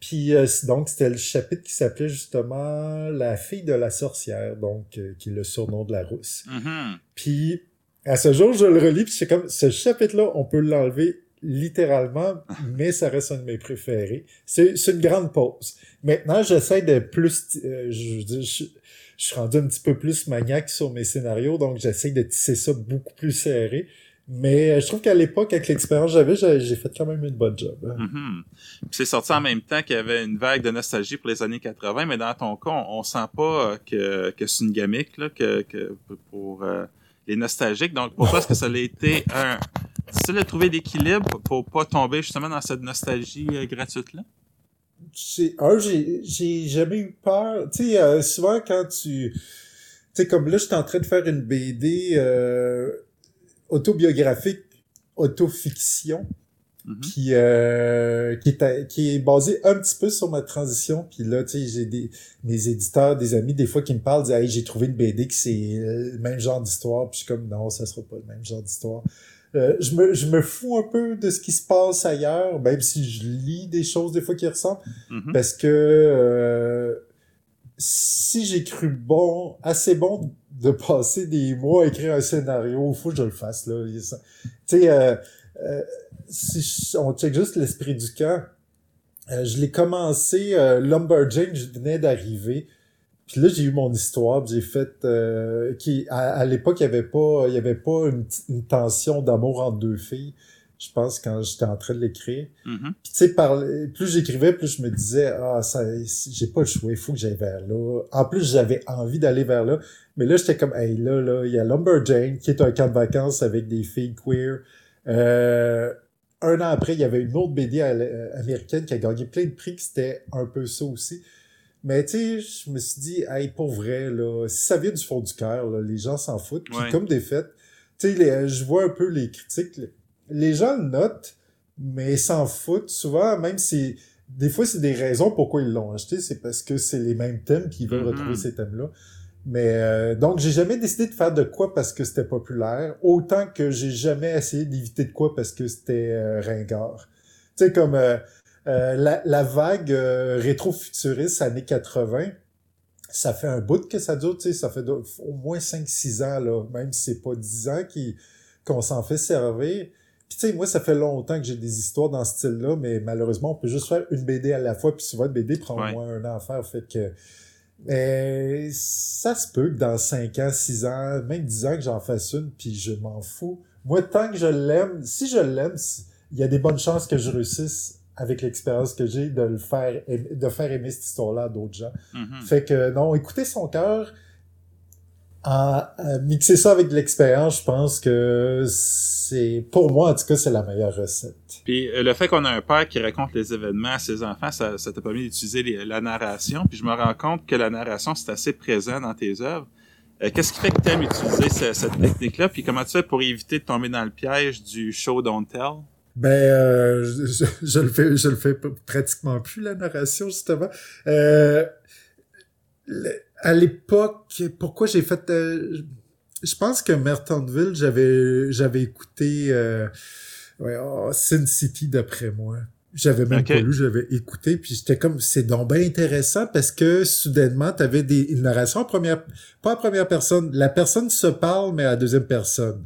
Puis euh, donc, c'était le chapitre qui s'appelait justement La fille de la sorcière, donc, euh, qui est le surnom de la rousse.
Mhm.
Puis, à ce jour, je le relis, puis c'est comme, ce chapitre-là, on peut l'enlever littéralement, mais ça reste un de mes préférés. C'est c'est une grande pause. Maintenant, j'essaie de plus... euh, je, dire, je, je suis rendu un petit peu plus maniaque sur mes scénarios, donc j'essaie de tisser ça beaucoup plus serré. Mais euh, je trouve qu'à l'époque, avec l'expérience que j'avais, j'ai fait quand même une bonne job. hein.
Puis c'est sorti en même temps qu'il y avait une vague de nostalgie pour les années 80, mais dans ton cas, on, on sent pas euh, que, que c'est une gamique là, que, que pour euh, les nostalgiques. Donc pour toi, est-ce que ça a été un difficile de trouver l'équilibre pour pas tomber justement dans cette nostalgie euh, gratuite là?
j'ai un j'ai j'ai jamais eu peur tu sais euh, souvent quand tu tu sais comme là j'étais en train de faire une BD euh, autobiographique autofiction
Mhm.
qui euh, qui est à- qui est basée un petit peu sur ma transition puis là tu sais j'ai des mes éditeurs des amis des fois qui me parlent disent hey j'ai trouvé une BD qui c'est le même genre d'histoire puis je suis comme non ça sera pas le même genre d'histoire euh, je me je me fous un peu de ce qui se passe ailleurs même si je lis des choses des fois qui ressemblent
Mhm.
parce que euh, si j'ai cru bon, assez bon de passer des mois à écrire un scénario, faut que je le fasse. là. Tu euh, euh, si on check juste l'esprit du camp, euh, je l'ai commencé, Lumberjane, je venais d'arriver. Puis là, j'ai eu mon histoire, j'ai fait... qui À, l'époque, il y avait pas y avait pas une tension d'amour entre deux filles, je pense, quand j'étais en train de l'écrire.
Mhm.
Puis tu sais, par plus j'écrivais, plus je me disais ah ça, j'ai pas le choix, il faut que j'aille vers là. En plus, j'avais envie d'aller vers là, mais là j'étais comme hey là là, il y a Lumberjane qui est un camp de vacances avec des filles queer. Euh, un an après, il y avait une autre BD euh, américaine qui a gagné plein de prix, qui c'était un peu ça aussi. Mais tu sais, je me suis dit, hey, pour vrai, là, si ça vient du fond du cœur, là, les gens s'en foutent. Puis
Ouais.
comme des faits, tu sais, je vois un peu les critiques. Les- gens le notent, mais s'en foutent souvent, même si des fois c'est des raisons pourquoi ils l'ont acheté, c'est parce que c'est les mêmes thèmes qu'ils veulent
Mhm.
retrouver ces thèmes-là. Mais euh, donc j'ai jamais décidé de faire de quoi parce que c'était populaire, autant que j'ai jamais essayé d'éviter de quoi parce que c'était euh, ringard. Tu sais comme euh, euh, la, la vague rétro-futuriste années 80, ça fait un bout que ça dure, tu sais, ça fait au moins 5-6 ans, là, même si c'est pas 10 ans qu'on s'en fait servir. Puis tu sais, moi, ça fait longtemps que j'ai des histoires dans ce style-là, mais malheureusement, on peut juste faire une BD à la fois, puis souvent, une BD prend
Ouais.
au moins un an à faire, fait que... Mais ça se peut que dans 5 ans, 6 ans, même 10 ans que j'en fasse une, puis je m'en fous. Moi, tant que je l'aime, si je l'aime, il y a des bonnes chances que je réussisse avec l'expérience que j'ai de le faire, de faire aimer cette histoire-là à d'autres gens.
Mhm.
Fait que non, écoutez son cœur. À, mixer ça avec de l'expérience, je pense que c'est, pour moi en tout cas, c'est la meilleure recette.
Puis euh, le fait qu'on a un père qui raconte les événements à ses enfants, ça, ça t'a permis d'utiliser la narration. Puis je me rends compte que la narration, c'est assez présent dans tes œuvres. Euh, qu'est-ce qui fait que tu aimes utiliser cette technique-là? Puis comment tu fais pour éviter de tomber dans le piège du show don't tell?
Ben, euh, je, le fais, je le fais pratiquement plus la narration justement. Euh, à l'époque, pourquoi j'ai fait, euh, je pense que Mertonville, j'avais, j'avais écouté euh, ouais, oh, Sin City d'après moi. J'avais même pas lu, j'avais écouté, puis j'étais comme, c'est donc bien intéressant parce que soudainement, tu avais des, une narration en première, pas en première personne, la personne se parle, mais à deuxième personne.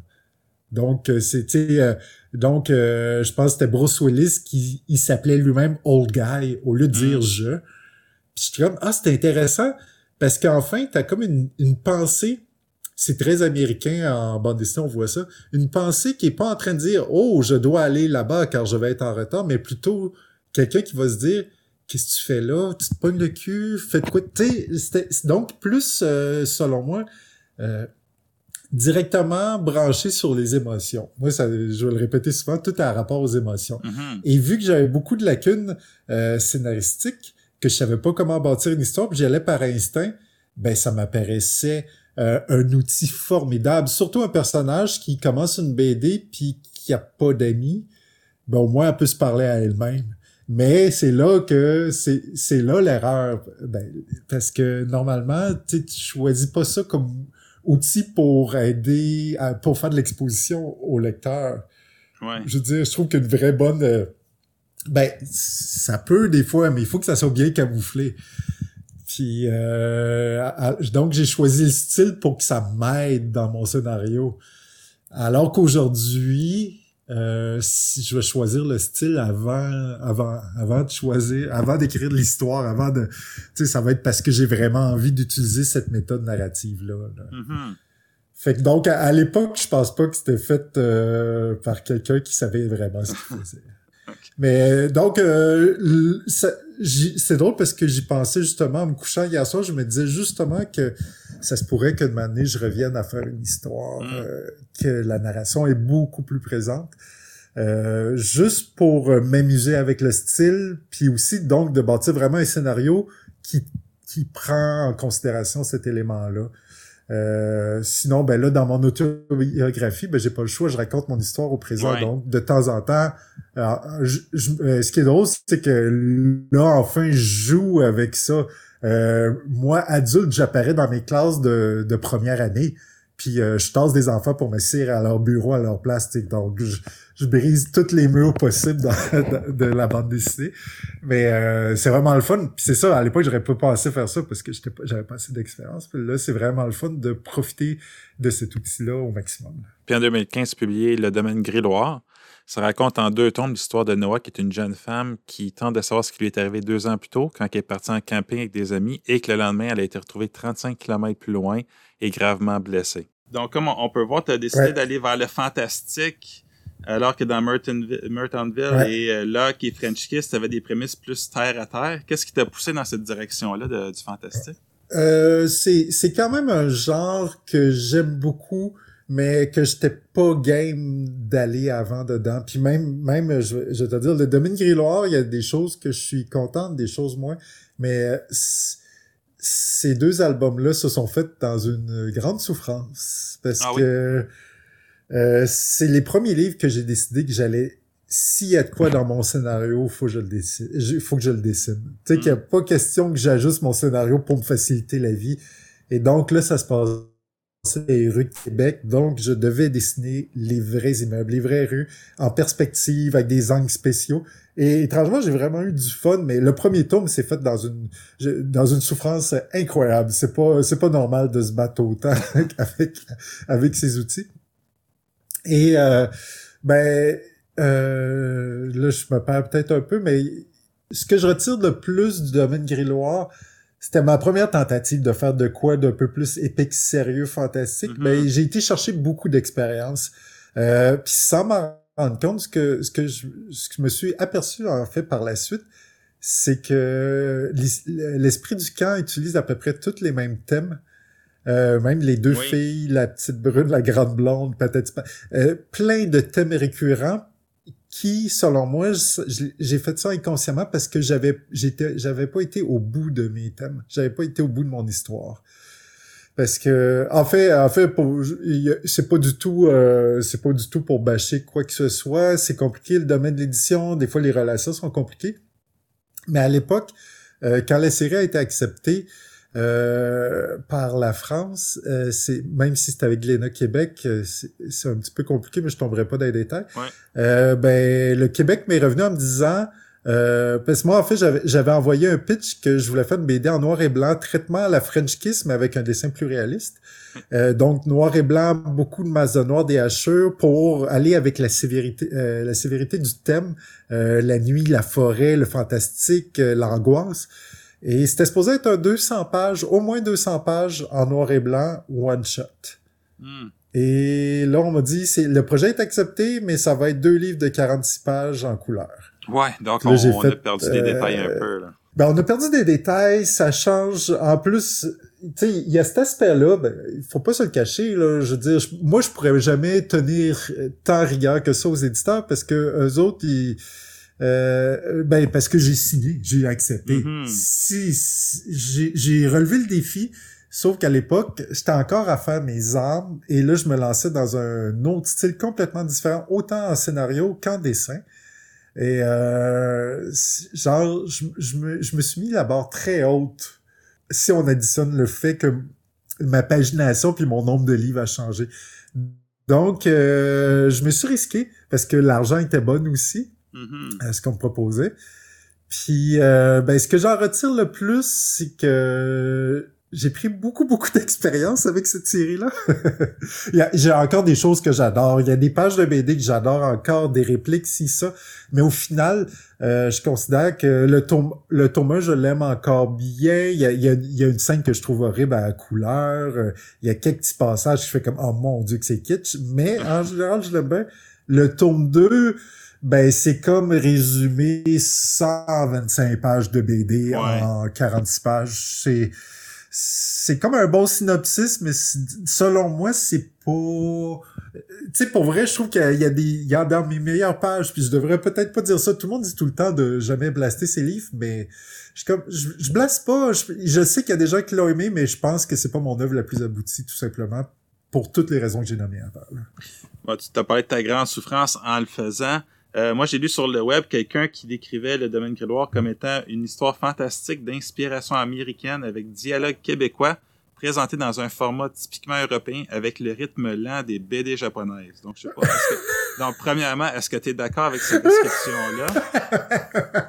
Donc, euh, c'était, euh, donc, euh, je pense que c'était Bruce Willis qui il s'appelait lui-même Old Guy au lieu de dire mm. je. Puis j'étais comme, ah, c'est intéressant parce qu'enfin, t'as comme une, une pensée c'est très américain en bande dessinée, on voit ça. Une pensée qui est pas en train de dire oh je dois aller là-bas car je vais être en retard, mais plutôt quelqu'un qui va se dire qu'est-ce que tu fais là, tu te pognes le cul, fais quoi, tu donc plus euh, selon moi euh, directement branché sur les émotions. Moi, ça, je vais le répéter souvent, tout a rapport aux émotions. Mm-hmm. Et vu que j'avais beaucoup de lacunes euh, scénaristiques, que je savais pas comment bâtir une histoire, puis j'allais par instinct, ben ça m'apparaissait euh, un outil formidable, surtout un personnage qui commence une BD puis qui a pas d'amis, ben au moins elle peut se parler à elle-même. Mais c'est là que c'est c'est là l'erreur, ben, parce que normalement tu choisis pas ça comme outil pour aider, pour faire de l'exposition au lecteur.
Ouais.
Je veux dire, je trouve qu'une vraie bonne, euh, ben ça peut des fois, mais il faut que ça soit bien camouflé. Puis euh, donc j'ai choisi le style pour que ça m'aide dans mon scénario. Alors qu'aujourd'hui, euh, si je vais choisir le style avant avant avant de choisir avant d'écrire l'histoire avant de tu sais ça va être parce que j'ai vraiment envie d'utiliser cette méthode narrative là,
mm-hmm.
fait que donc à, l'époque je pense pas que c'était fait euh, par quelqu'un qui savait vraiment ce qu'il faisait mais donc, euh, c'est drôle parce que j'y pensais justement en me couchant hier soir, je me disais justement que ça se pourrait que de année je revienne à faire une histoire, mm. euh, que la narration est beaucoup plus présente. Euh, juste pour m'amuser avec le style, puis aussi donc de bâtir vraiment un scénario qui, qui prend en considération cet élément-là. Euh, sinon, ben là, dans mon autobiographie, ben j'ai pas le choix, je raconte mon histoire au présent. Donc, de temps en temps, euh, ce qui est drôle, c'est que là, enfin, je joue avec ça. Euh, moi, adulte, j'apparais dans mes classes de, de première année. Puis euh, je tasse des enfants pour me m'asseoir à leur bureau, à leur place. Donc, je, je, brise toutes les murs possibles dans, de la bande dessinée. Mais euh, c'est vraiment le fun. Puis c'est ça, à l'époque, j'aurais pas pensé faire ça parce que j'avais pas assez d'expérience. Puis là, c'est vraiment le fun de profiter de cet outil-là au maximum.
Puis en 2015, publié Le Domaine Gris-Loire. Ça raconte en deux tomes l'histoire de Noah, qui est une jeune femme qui tente de savoir ce qui lui est arrivé deux ans plus tôt, quand elle est partie en camping avec des amis, et que le lendemain, elle a été retrouvée 35 km plus loin et gravement blessée. Donc, comme on peut voir, tu as décidé d'aller vers le fantastique, alors que dans Mertonville et euh, qui est French Kiss, tu avais des prémices plus terre à terre. Qu'est-ce qui t'a poussé dans cette direction-là du fantastique?
Euh, c'est quand même un genre que j'aime beaucoup mais que j'étais pas game d'aller avant dedans. Puis même, même je, vais te dire, le domaine Grilloire, il y a des choses que je suis contente, des choses moins, mais ces deux albums-là se sont faits dans une grande souffrance parce ah que euh, c'est les premiers livres que j'ai décidé que j'allais s'il y a de quoi dans mon scénario, faut que je le dessine. faut que je le dessine. Tu sais qu'il n'y a mm. pas question que j'ajuste mon scénario pour me faciliter la vie. Et donc là, ça se passe les rues de Québec, donc je devais dessiner les vrais immeubles, les vraies rues en perspective avec des angles spéciaux. Et étrangement, j'ai vraiment eu du fun, mais le premier tome s'est fait dans une dans une souffrance incroyable. C'est pas c'est pas normal de se battre autant avec avec ces outils. Et euh, ben euh, là, je me perds peut-être un peu, mais ce que je retire le plus du domaine grilloire, c'était ma première tentative de faire de quoi d'un peu plus épique, sérieux, fantastique. Mm-hmm. Mais j'ai été chercher beaucoup d'expérience. Euh, puis sans m'en rendre compte, ce que, ce que je, ce que je me suis aperçu en fait par la suite, c'est que l'esprit du camp utilise à peu près tous les mêmes thèmes. Euh, même les deux filles, la petite brune, la grande blonde, peut-être euh, plein de thèmes récurrents qui, selon moi, j'ai fait ça inconsciemment parce que j'avais, j'étais, j'avais pas été au bout de mes thèmes. J'avais pas été au bout de mon histoire. Parce que, en fait, en fait, c'est pas du tout, euh, c'est pas du tout pour bâcher quoi que ce soit. C'est compliqué le domaine de l'édition. Des fois, les relations sont compliquées. Mais à l'époque, euh, quand la série a été acceptée, euh, par la France, euh, c'est même si c'est avec Glénat Québec, euh, c'est un petit peu compliqué, mais je tomberai pas dans les détails.
Ouais.
ben le Québec m'est revenu en me disant parce que moi en fait j'avais envoyé un pitch que je voulais faire une BD en noir et blanc, traitement à la French Kiss mais avec un dessin plus réaliste. donc noir et blanc, beaucoup de masse de noir, des hachures pour aller avec la sévérité, la sévérité du thème, la nuit, la forêt, le fantastique, l'angoisse. Et c'était supposé être un 200 pages, au moins 200 pages en noir et blanc, one shot.
Hmm.
Et là, on m'a dit, c'est le projet est accepté, mais ça va être deux livres de 46 pages en couleur.
Ouais, donc on, a perdu des détails un euh, peu. Là.
Ben, on a perdu des détails, ça change. En plus, tu sais, il y a cet aspect-là, ben, il faut pas se le cacher, là. Je veux dire, moi, je pourrais jamais tenir tant rigueur que ça aux éditeurs parce que eux autres, ils euh, ben parce que j'ai signé, j'ai accepté.
Mm-hmm.
Si, j'ai relevé le défi, sauf qu'à l'époque, j'étais encore à faire mes armes et là je me lançais dans un autre style complètement différent, autant en scénario qu'en dessin. Et euh, genre, je, je, me, je me suis mis la barre très haute si on additionne le fait que ma pagination puis mon nombre de livres a changé. Donc, euh, je me suis risqué parce que l'argent était bon aussi.
Mm-hmm.
ce qu'on me proposait. Puis, euh, ben, ce que j'en retire le plus, c'est que j'ai pris beaucoup, beaucoup d'expérience avec cette série-là. j'ai encore des choses que j'adore. Il y a des pages de BD que j'adore encore, des répliques, si ça. Mais au final, euh, je considère que le tome, le je l'aime encore bien. Il y, a, il, y a, une scène que je trouve horrible à la couleur. Euh, il y a quelques petits passages je fais comme, oh mon dieu que c'est kitsch. Mais en général, je l'aime bien. Le tome 2, ben, c'est comme résumer 125 pages de BD en 46 pages. C'est, c'est comme un bon synopsis, mais selon moi, c'est pas... Tu sais, pour vrai, je trouve qu'il y a des... Il y a dans mes meilleures pages, puis je devrais peut-être pas dire ça. Tout le monde dit tout le temps de jamais blaster ses livres, mais je comme... Je, je blaste pas. Je, sais qu'il y a des gens qui l'ont aimé, mais je pense que c'est pas mon œuvre la plus aboutie, tout simplement, pour toutes les raisons que j'ai nommées avant.
tu t'as parlé de ta grande souffrance en le faisant. Euh, moi, j'ai lu sur le web quelqu'un qui décrivait le domaine gréloire comme étant une histoire fantastique d'inspiration américaine avec dialogue québécois présenté dans un format typiquement européen avec le rythme lent des BD japonaises. Donc, je sais pas. Que... Donc, premièrement, est-ce que tu es d'accord avec cette description-là?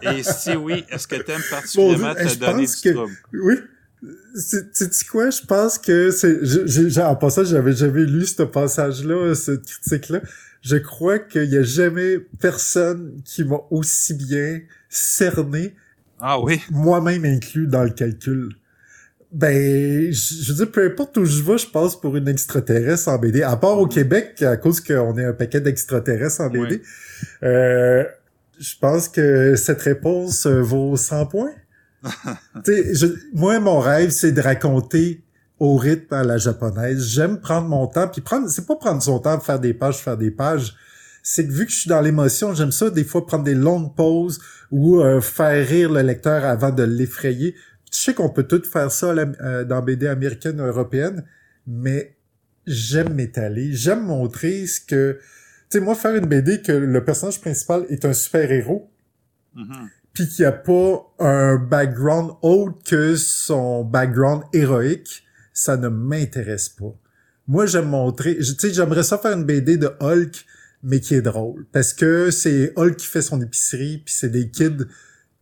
Et si oui, est-ce que tu aimes particulièrement te donner du trouble?
Oui. Tu quoi? Je pense que c'est... En passant, j'avais jamais lu ce passage-là, cette critique-là je crois qu'il y a jamais personne qui m'a aussi bien cerné.
Ah oui.
Moi-même inclus dans le calcul. Ben, je, veux dire, peu importe où je vais, je passe pour une extraterrestre en BD. À part au Québec, à cause qu'on est un paquet d'extraterrestres en BD. Euh, je pense que cette réponse vaut 100 points. je, moi, mon rêve, c'est de raconter au rythme à la japonaise. J'aime prendre mon temps, puis prendre, c'est pas prendre son temps, faire des pages, faire des pages. C'est que vu que je suis dans l'émotion, j'aime ça des fois prendre des longues pauses ou euh, faire rire le lecteur avant de l'effrayer. Tu sais qu'on peut tout faire ça euh, dans BD américaine ou européenne, mais j'aime m'étaler, j'aime montrer ce que... Tu sais, moi, faire une BD que le personnage principal est un super-héros,
mm-hmm.
puis qu'il n'y a pas un background autre que son background héroïque, ça ne m'intéresse pas. Moi, j'aime montrer, tu sais, j'aimerais ça faire une BD de Hulk, mais qui est drôle. Parce que c'est Hulk qui fait son épicerie, puis c'est des kids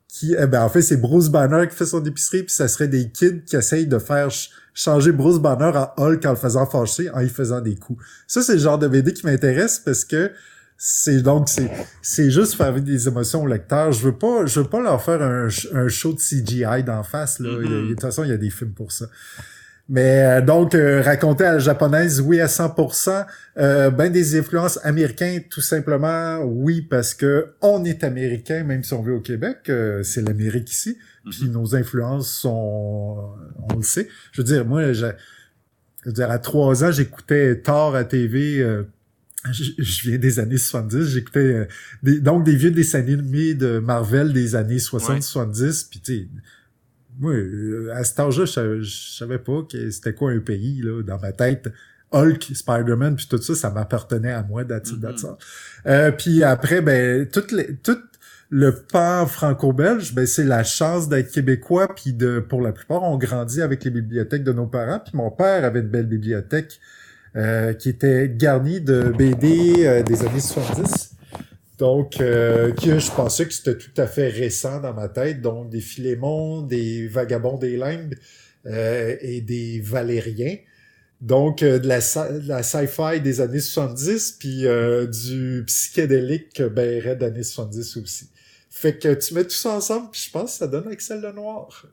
qui, eh ben, en fait, c'est Bruce Banner qui fait son épicerie, puis ça serait des kids qui essayent de faire changer Bruce Banner en Hulk en le faisant fâcher, en y faisant des coups. Ça, c'est le genre de BD qui m'intéresse parce que c'est donc c'est c'est juste faire des émotions au lecteur. Je veux pas je veux pas leur faire un, un show de CGI d'en face là.
Mm-hmm.
de toute façon, il y a des films pour ça. Mais euh, donc, euh, raconter à la japonaise, oui, à 100%. Euh, ben des influences américaines, tout simplement, oui, parce que on est américain, même si on vit au Québec, euh, c'est l'Amérique ici. Puis
Mhm.
nos influences sont, on le sait. Je veux dire, moi, je veux dire, à trois ans, j'écoutais Thor à TV. Euh, je, je, viens des années 70, j'écoutais euh, des, donc des vieux dessins animés de Marvel des années 60-70, puis tu sais, moi, euh, à cet âge-là, je, je, savais pas que c'était quoi un pays, là, dans ma tête. Hulk, Spider-Man, puis tout ça, ça m'appartenait à moi, that's mm euh, Puis après, ben, toutes les, tout le pan franco-belge, ben, c'est la chance d'être québécois, puis de, pour la plupart, on grandit avec les bibliothèques de nos parents, puis mon père avait une belle bibliothèque euh, qui était garnie de BD euh, des années 70. Donc, euh, que je pensais que c'était tout à fait récent dans ma tête. Donc, des Philémons, des Vagabonds des Limbes euh, et des Valériens. Donc, euh, de la, la sci-fi des années 70, puis euh, du psychédélique ben, des années 70 aussi. Fait que tu mets tout ça ensemble, puis je pense que ça donne Excel de noir.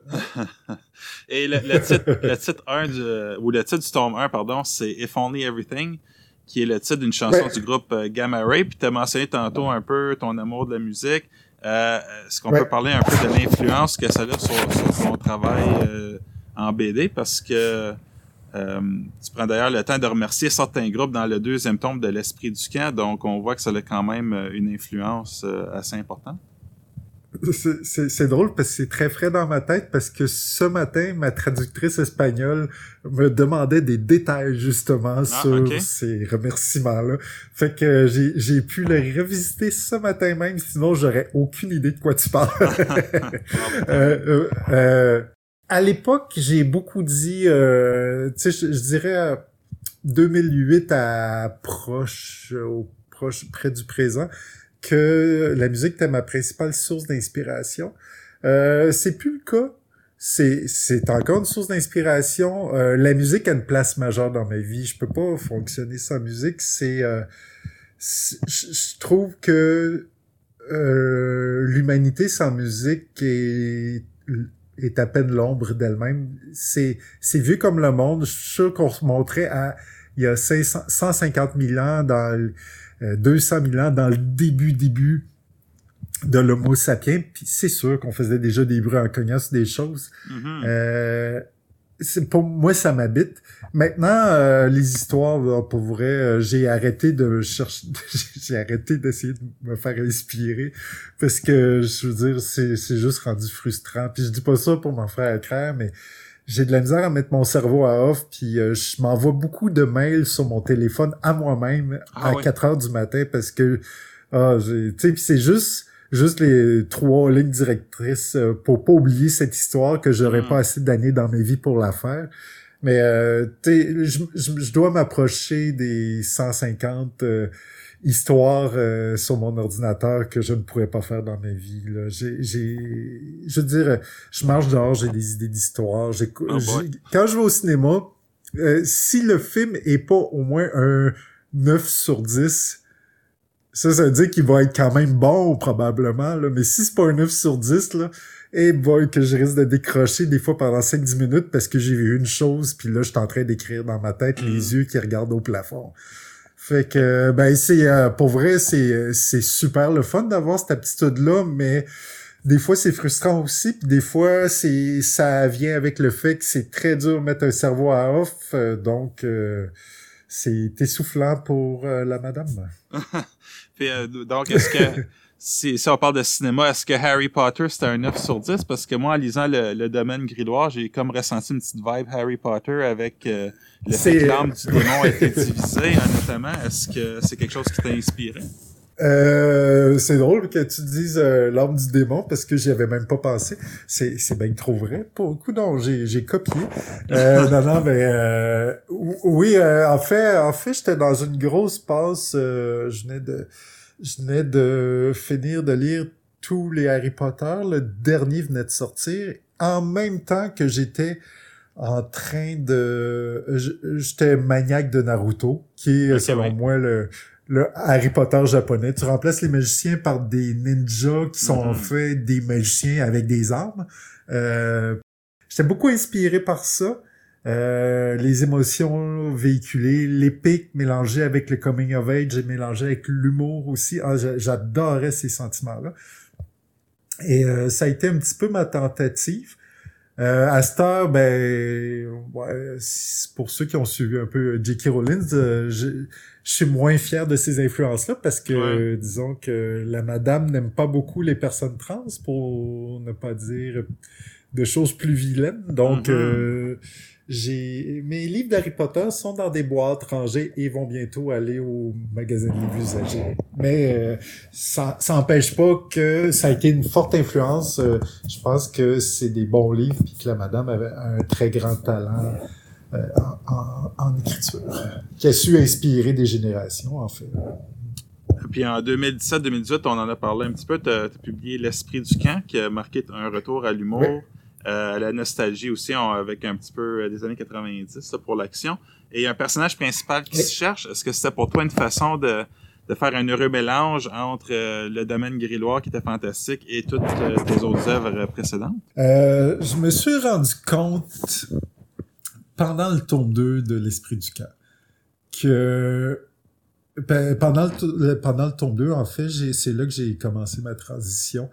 Et le, titre, le titre 1 du, ou le titre du tome 1, pardon, c'est If Only Everything qui est le titre d'une chanson du groupe euh, Gamma Ray. Puis tu as mentionné tantôt un peu ton amour de la musique. Euh, Est-ce qu'on peut parler un peu de l'influence que ça a sur, sur ton travail euh, en BD? Parce que euh, tu prends d'ailleurs le temps de remercier certains groupes dans le deuxième tome de l'Esprit du camp. Donc, on voit que ça a quand même une influence assez importante.
C'est drôle parce que c'est très frais dans ma tête parce que ce matin, ma traductrice espagnole me demandait des détails justement ah, sur ces remerciements-là. Fait que j'ai pu le revisiter ce matin même, sinon j'aurais aucune idée de quoi tu parles. Euh, euh, euh, à l'époque, j'ai beaucoup dit, euh, tu sais, je, je, dirais 2008 à proche, au proche, près du présent que la musique était ma principale source d'inspiration. Euh, c'est plus le cas. C'est, c'est encore une source d'inspiration. Euh, la musique a une place majeure dans ma vie. Je peux pas fonctionner sans musique. C'est, euh, je trouve que euh, l'humanité sans musique est, est à peine l'ombre d'elle-même. C'est, c'est vu comme le monde. Je suis sûr qu'on se montrait à il y a 500, 150 000 ans dans 200 euh, 000 ans dans le début, début de l'Homo sapiens, puis c'est sûr qu'on faisait déjà des bruits en cognant des choses. Euh, pour moi, ça m'habite. Maintenant, euh, les histoires, pour vrai, euh, j'ai arrêté de chercher, j'ai arrêté d'essayer de me faire inspirer parce que je veux dire, c'est, c'est juste rendu frustrant. Puis je dis pas ça pour m'en faire écrire, mais j'ai de la misère à mettre mon cerveau à off, puis euh, je m'envoie beaucoup de mails sur mon téléphone à moi-même ah à 4 heures du matin parce que ah, tu sais, c'est juste juste les trois lignes directrices euh, pour pas oublier cette histoire que j'aurais hmm. pas assez d'années dans ma vie pour la faire. Mais euh, tu sais, je, dois m'approcher des 150 histoire euh, sur mon ordinateur que je ne pourrais pas faire dans ma vie. Là. J'ai, j'ai, je veux dire, je marche dehors, j'ai des idées d'histoire. Oh quand je vais au cinéma, euh, si le film est pas au moins un 9 sur 10, ça, ça veut dire qu'il va être quand même bon, probablement. Là. Mais si c'est pas un 9 sur 10, là, et eh boy, que je risque de décrocher des fois pendant 5-10 minutes parce que j'ai vu une chose, puis là, je suis en train d'écrire dans ma tête les mm. yeux qui regardent au plafond. Fait que ben c'est euh, pour vrai c'est c'est super le fun d'avoir cette aptitude là mais des fois c'est frustrant aussi puis des fois c'est ça vient avec le fait que c'est très dur de mettre un cerveau à off euh, donc euh, c'est essoufflant pour la madame.
puis, donc est-ce que si, si, on parle de cinéma, est-ce que Harry Potter c'était un 9 sur 10 parce que moi en lisant le, le domaine griloir, j'ai comme ressenti une petite vibe Harry Potter avec le fait que l'âme du démon a été divisée, hein, notamment, est-ce que c'est quelque chose qui t'a inspiré?
Euh, c'est drôle que tu dises euh, l'âme du démon parce que j'y avais même pas pensé. C'est, c'est bien trop vrai. Pour le coup, non, j'ai, j'ai copié. Euh, non, non, mais euh, oui, euh, en fait, en fait, j'étais dans une grosse passe. je venais de, je venais de finir de lire tous les Harry Potter. Le dernier venait de sortir en même temps que j'étais en train de... J'étais maniaque de Naruto, qui est selon moi le, le Harry Potter japonais. Tu remplaces les magiciens par des ninjas qui sont en mm-hmm. fait des magiciens avec des armes. Euh, J'étais beaucoup inspiré par ça. Euh, les émotions véhiculées, l'épique mélangée avec le coming of age et mélangé avec l'humour aussi. Ah, J'adorais ces sentiments-là. Et euh, ça a été un petit peu ma tentative. Euh, à cette heure, ben, ouais, pour ceux qui ont suivi un peu J.K. Rowling, euh, je, suis moins fier de ces influences-là parce que, disons que la madame n'aime pas beaucoup les personnes trans, pour ne pas dire de choses plus vilaines. Donc, mm-hmm. euh, j'ai mes livres d'Harry Potter sont dans des boîtes rangées et vont bientôt aller au magasin de livres usagés. Mais euh, ça ça n'empêche pas que ça a été une forte influence. Euh, je pense que c'est des bons livres puis que la madame avait un très grand talent euh, en, en, écriture qui a su inspirer des générations en fait.
Puis en 2017-2018, on en a parlé un petit peu. Tu as, publié L'Esprit du camp qui a marqué un retour à l'humour. Euh, la nostalgie aussi, avec un petit peu euh, des années 90 pour l'action. Et un personnage principal qui se cherche. Est-ce que c'était pour toi une façon de, de faire un heureux mélange entre euh, le domaine grilloire qui était fantastique et toutes tes autres œuvres précédentes?
je me suis rendu compte pendant le tome 2 de l'Esprit du camp que ben, pendant, le, pendant le tome 2, en fait, c'est là que j'ai commencé ma transition.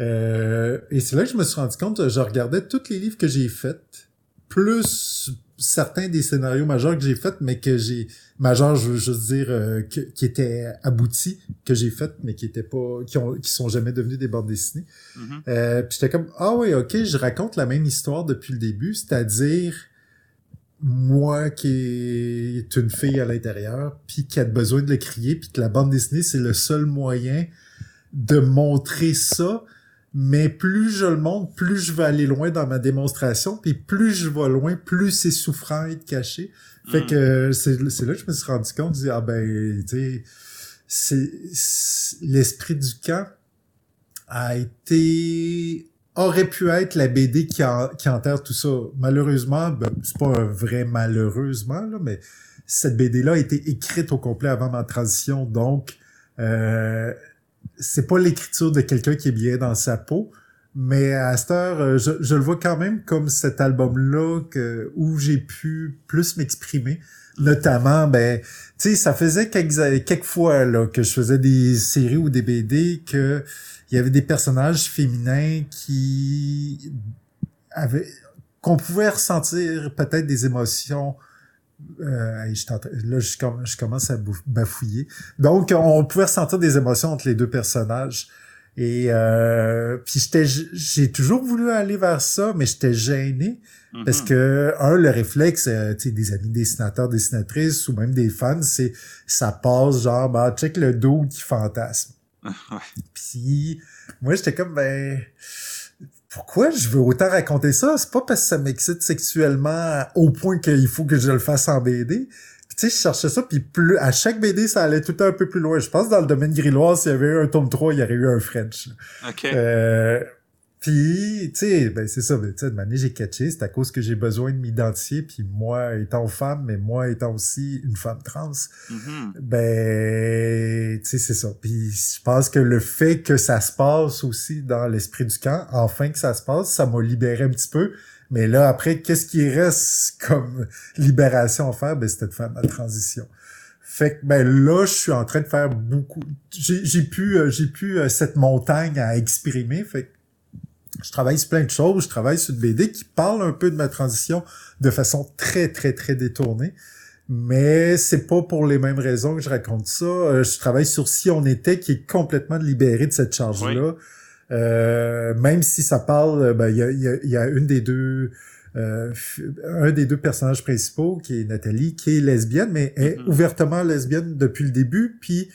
Euh, et c'est là que je me suis rendu compte, je regardais tous les livres que j'ai faits, plus certains des scénarios majeurs que j'ai faits, mais que j'ai majeurs, je veux juste dire, euh, qui étaient aboutis, que j'ai faits, mais qui étaient pas, qui ont, qui sont jamais devenus des bandes dessinées. Mm-hmm. euh, puis j'étais comme, ah oui, ok, je raconte la même histoire depuis le début, c'est-à-dire moi qui est une fille à l'intérieur, puis qui a besoin de le crier, puis que la bande dessinée c'est le seul moyen de montrer ça mais plus je le montre, plus je vais aller loin dans ma démonstration, puis plus je vais loin, plus c'est souffrant et caché. Fait que c'est là que je me suis rendu compte, je dis, ah ben, tu sais, c'est l'esprit du camp a été aurait pu être la BD qui, qui enterre tout ça. Malheureusement, ben, c'est pas un vrai malheureusement, là, mais cette BD-là a été écrite au complet avant ma transition, donc euh, c'est pas l'écriture de quelqu'un qui est bien dans sa peau, mais à cette heure, euh, je, le vois quand même comme cet album-là où j'ai pu plus m'exprimer. Notamment, ben, tu sais, ça faisait quelques, quelques fois là, que je faisais des séries ou des BD que il y avait des personnages féminins qui avaient qu'on pouvait ressentir peut-être des émotions euh, là, je, commence à bafouiller. Donc, on pouvait ressentir des émotions entre les deux personnages. Et euh, puis j'étais, j'ai toujours voulu aller vers ça, mais j'étais gêné parce mm-hmm. que un, le réflexe, euh, tu sais, des amis dessinateurs, dessinatrices ou même des fans, c'est ça passe genre, bah check le dos qui fantasme. puis moi j'étais comme ben pourquoi je veux autant raconter ça? C'est pas parce que ça m'excite sexuellement au point qu'il faut que je le fasse en BD. Puis tu sais, je cherchais ça, puis plus à chaque BD, ça allait tout un peu plus loin. Je pense dans le domaine grillois, s'il y avait eu un tome 3, il y aurait eu un French.
OK.
Euh, puis, tu sais, ben c'est ça, ben, tu sais, de manière j'ai catché, c'est à cause que j'ai besoin de m'identifier, puis moi étant femme, mais moi étant aussi une femme trans, mm-hmm. ben, tu sais, c'est ça. Puis je pense que le fait que ça se passe aussi dans l'esprit du camp, enfin que ça se passe, ça m'a libéré un petit peu. Mais là, après, qu'est-ce qui reste comme libération à faire? Ben, c'était de faire ma transition. Fait que ben là, je suis en train de faire beaucoup. J'ai pu, euh, j'ai pu euh, cette montagne à exprimer. Fait je travaille sur plein de choses. Je travaille sur une BD qui parle un peu de ma transition de façon très, très, très détournée. Mais c'est pas pour les mêmes raisons que je raconte ça. Euh, je travaille sur Si on était, qui est complètement libéré de cette charge-là. Euh, même si ça parle, euh, ben, il y, a, y, a, une des deux, euh, un des deux personnages principaux, qui est Nathalie, qui est lesbienne, mais est mm-hmm. ouvertement lesbienne depuis le début. Puis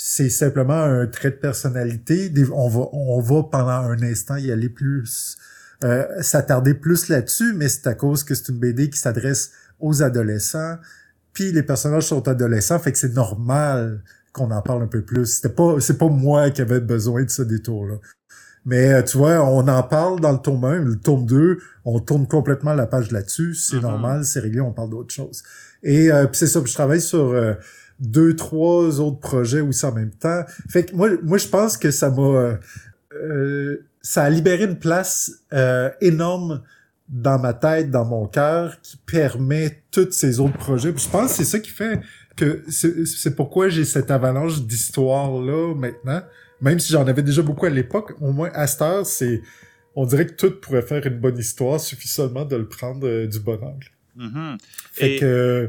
c'est simplement un trait de personnalité. On va, on va pendant un instant y aller plus, euh, s'attarder plus là-dessus, mais c'est à cause que c'est une BD qui s'adresse aux adolescents. Puis les personnages sont adolescents, fait que c'est normal qu'on en parle un peu plus. C'était pas, c'est pas moi qui avais besoin de ce détour-là. Mais euh, tu vois, on en parle dans le tome 1, le tome 2, on tourne complètement la page là-dessus, c'est mm-hmm. normal, c'est réglé, on parle d'autre chose. Et euh, c'est ça, je travaille sur euh, deux, trois autres projets aussi en même temps. Fait que moi, moi je pense que ça m'a euh, ça a libéré une place euh, énorme dans ma tête, dans mon cœur, qui permet tous ces autres projets. je pense que c'est ça qui fait que c'est pourquoi j'ai cette avalanche d'histoires là maintenant. Même si j'en avais déjà beaucoup à l'époque, au moins à cette heure, c'est on dirait que tout pourrait faire une bonne histoire, suffit seulement de le prendre euh, du bon angle.
Mhm.
Fait
Et-
que euh,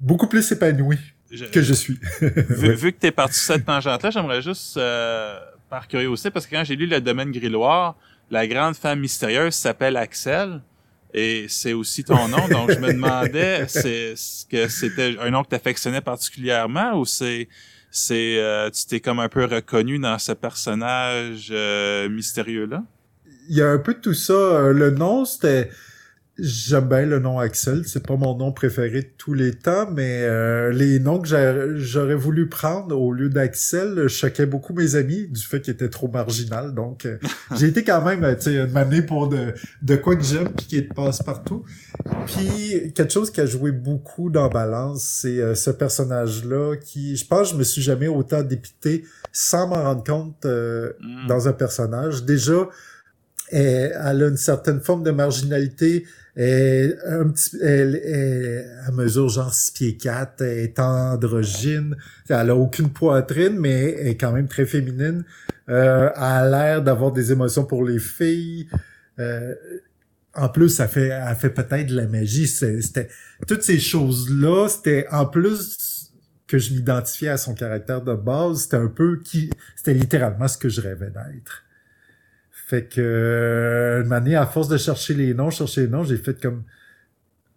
beaucoup plus épanoui
Je-
que je suis.
vu, vu que tu es parti sur cette tangente-là, j'aimerais juste, euh, par curiosité, parce que quand j'ai lu le domaine grilloire, la grande femme mystérieuse s'appelle Axel. Et c'est aussi ton nom, donc je me demandais c'est est-ce que c'était un nom que t'affectionnais particulièrement ou c'est c'est euh, tu t'es comme un peu reconnu dans ce personnage euh, mystérieux là.
Il y a un peu de tout ça. Euh, Le nom, c'était... J'aime bien le nom Axel. C'est pas mon nom préféré de tous les temps, mais euh, les noms que j'a- j'aurais voulu prendre au lieu d'Axel choquaient beaucoup mes amis du fait qu'il était trop marginal. Donc, euh, j'ai été quand même, euh, tu sais, année pour de, de quoi que j'aime puis qui est de passe-partout. Puis, quelque chose qui a joué beaucoup dans Balance, c'est euh, ce personnage-là qui, je pense, je me suis jamais autant dépité sans m'en rendre compte euh,
Mm.
dans un personnage. Déjà, elle, elle a une certaine forme de marginalité. Elle, un petit, elle, elle, elle mesure genre 6 pieds 4, elle est androgyne, elle a aucune poitrine, mais est quand même très féminine. Euh, elle a l'air d'avoir des émotions pour les filles. Euh, en plus, ça fait, elle fait peut-être de la magie. C'était toutes ces choses-là. C'était en plus que je m'identifiais à son caractère de base. C'était un peu qui, c'était littéralement ce que je rêvais d'être. Fait que euh, une année, à force de chercher les noms, chercher les noms, j'ai fait comme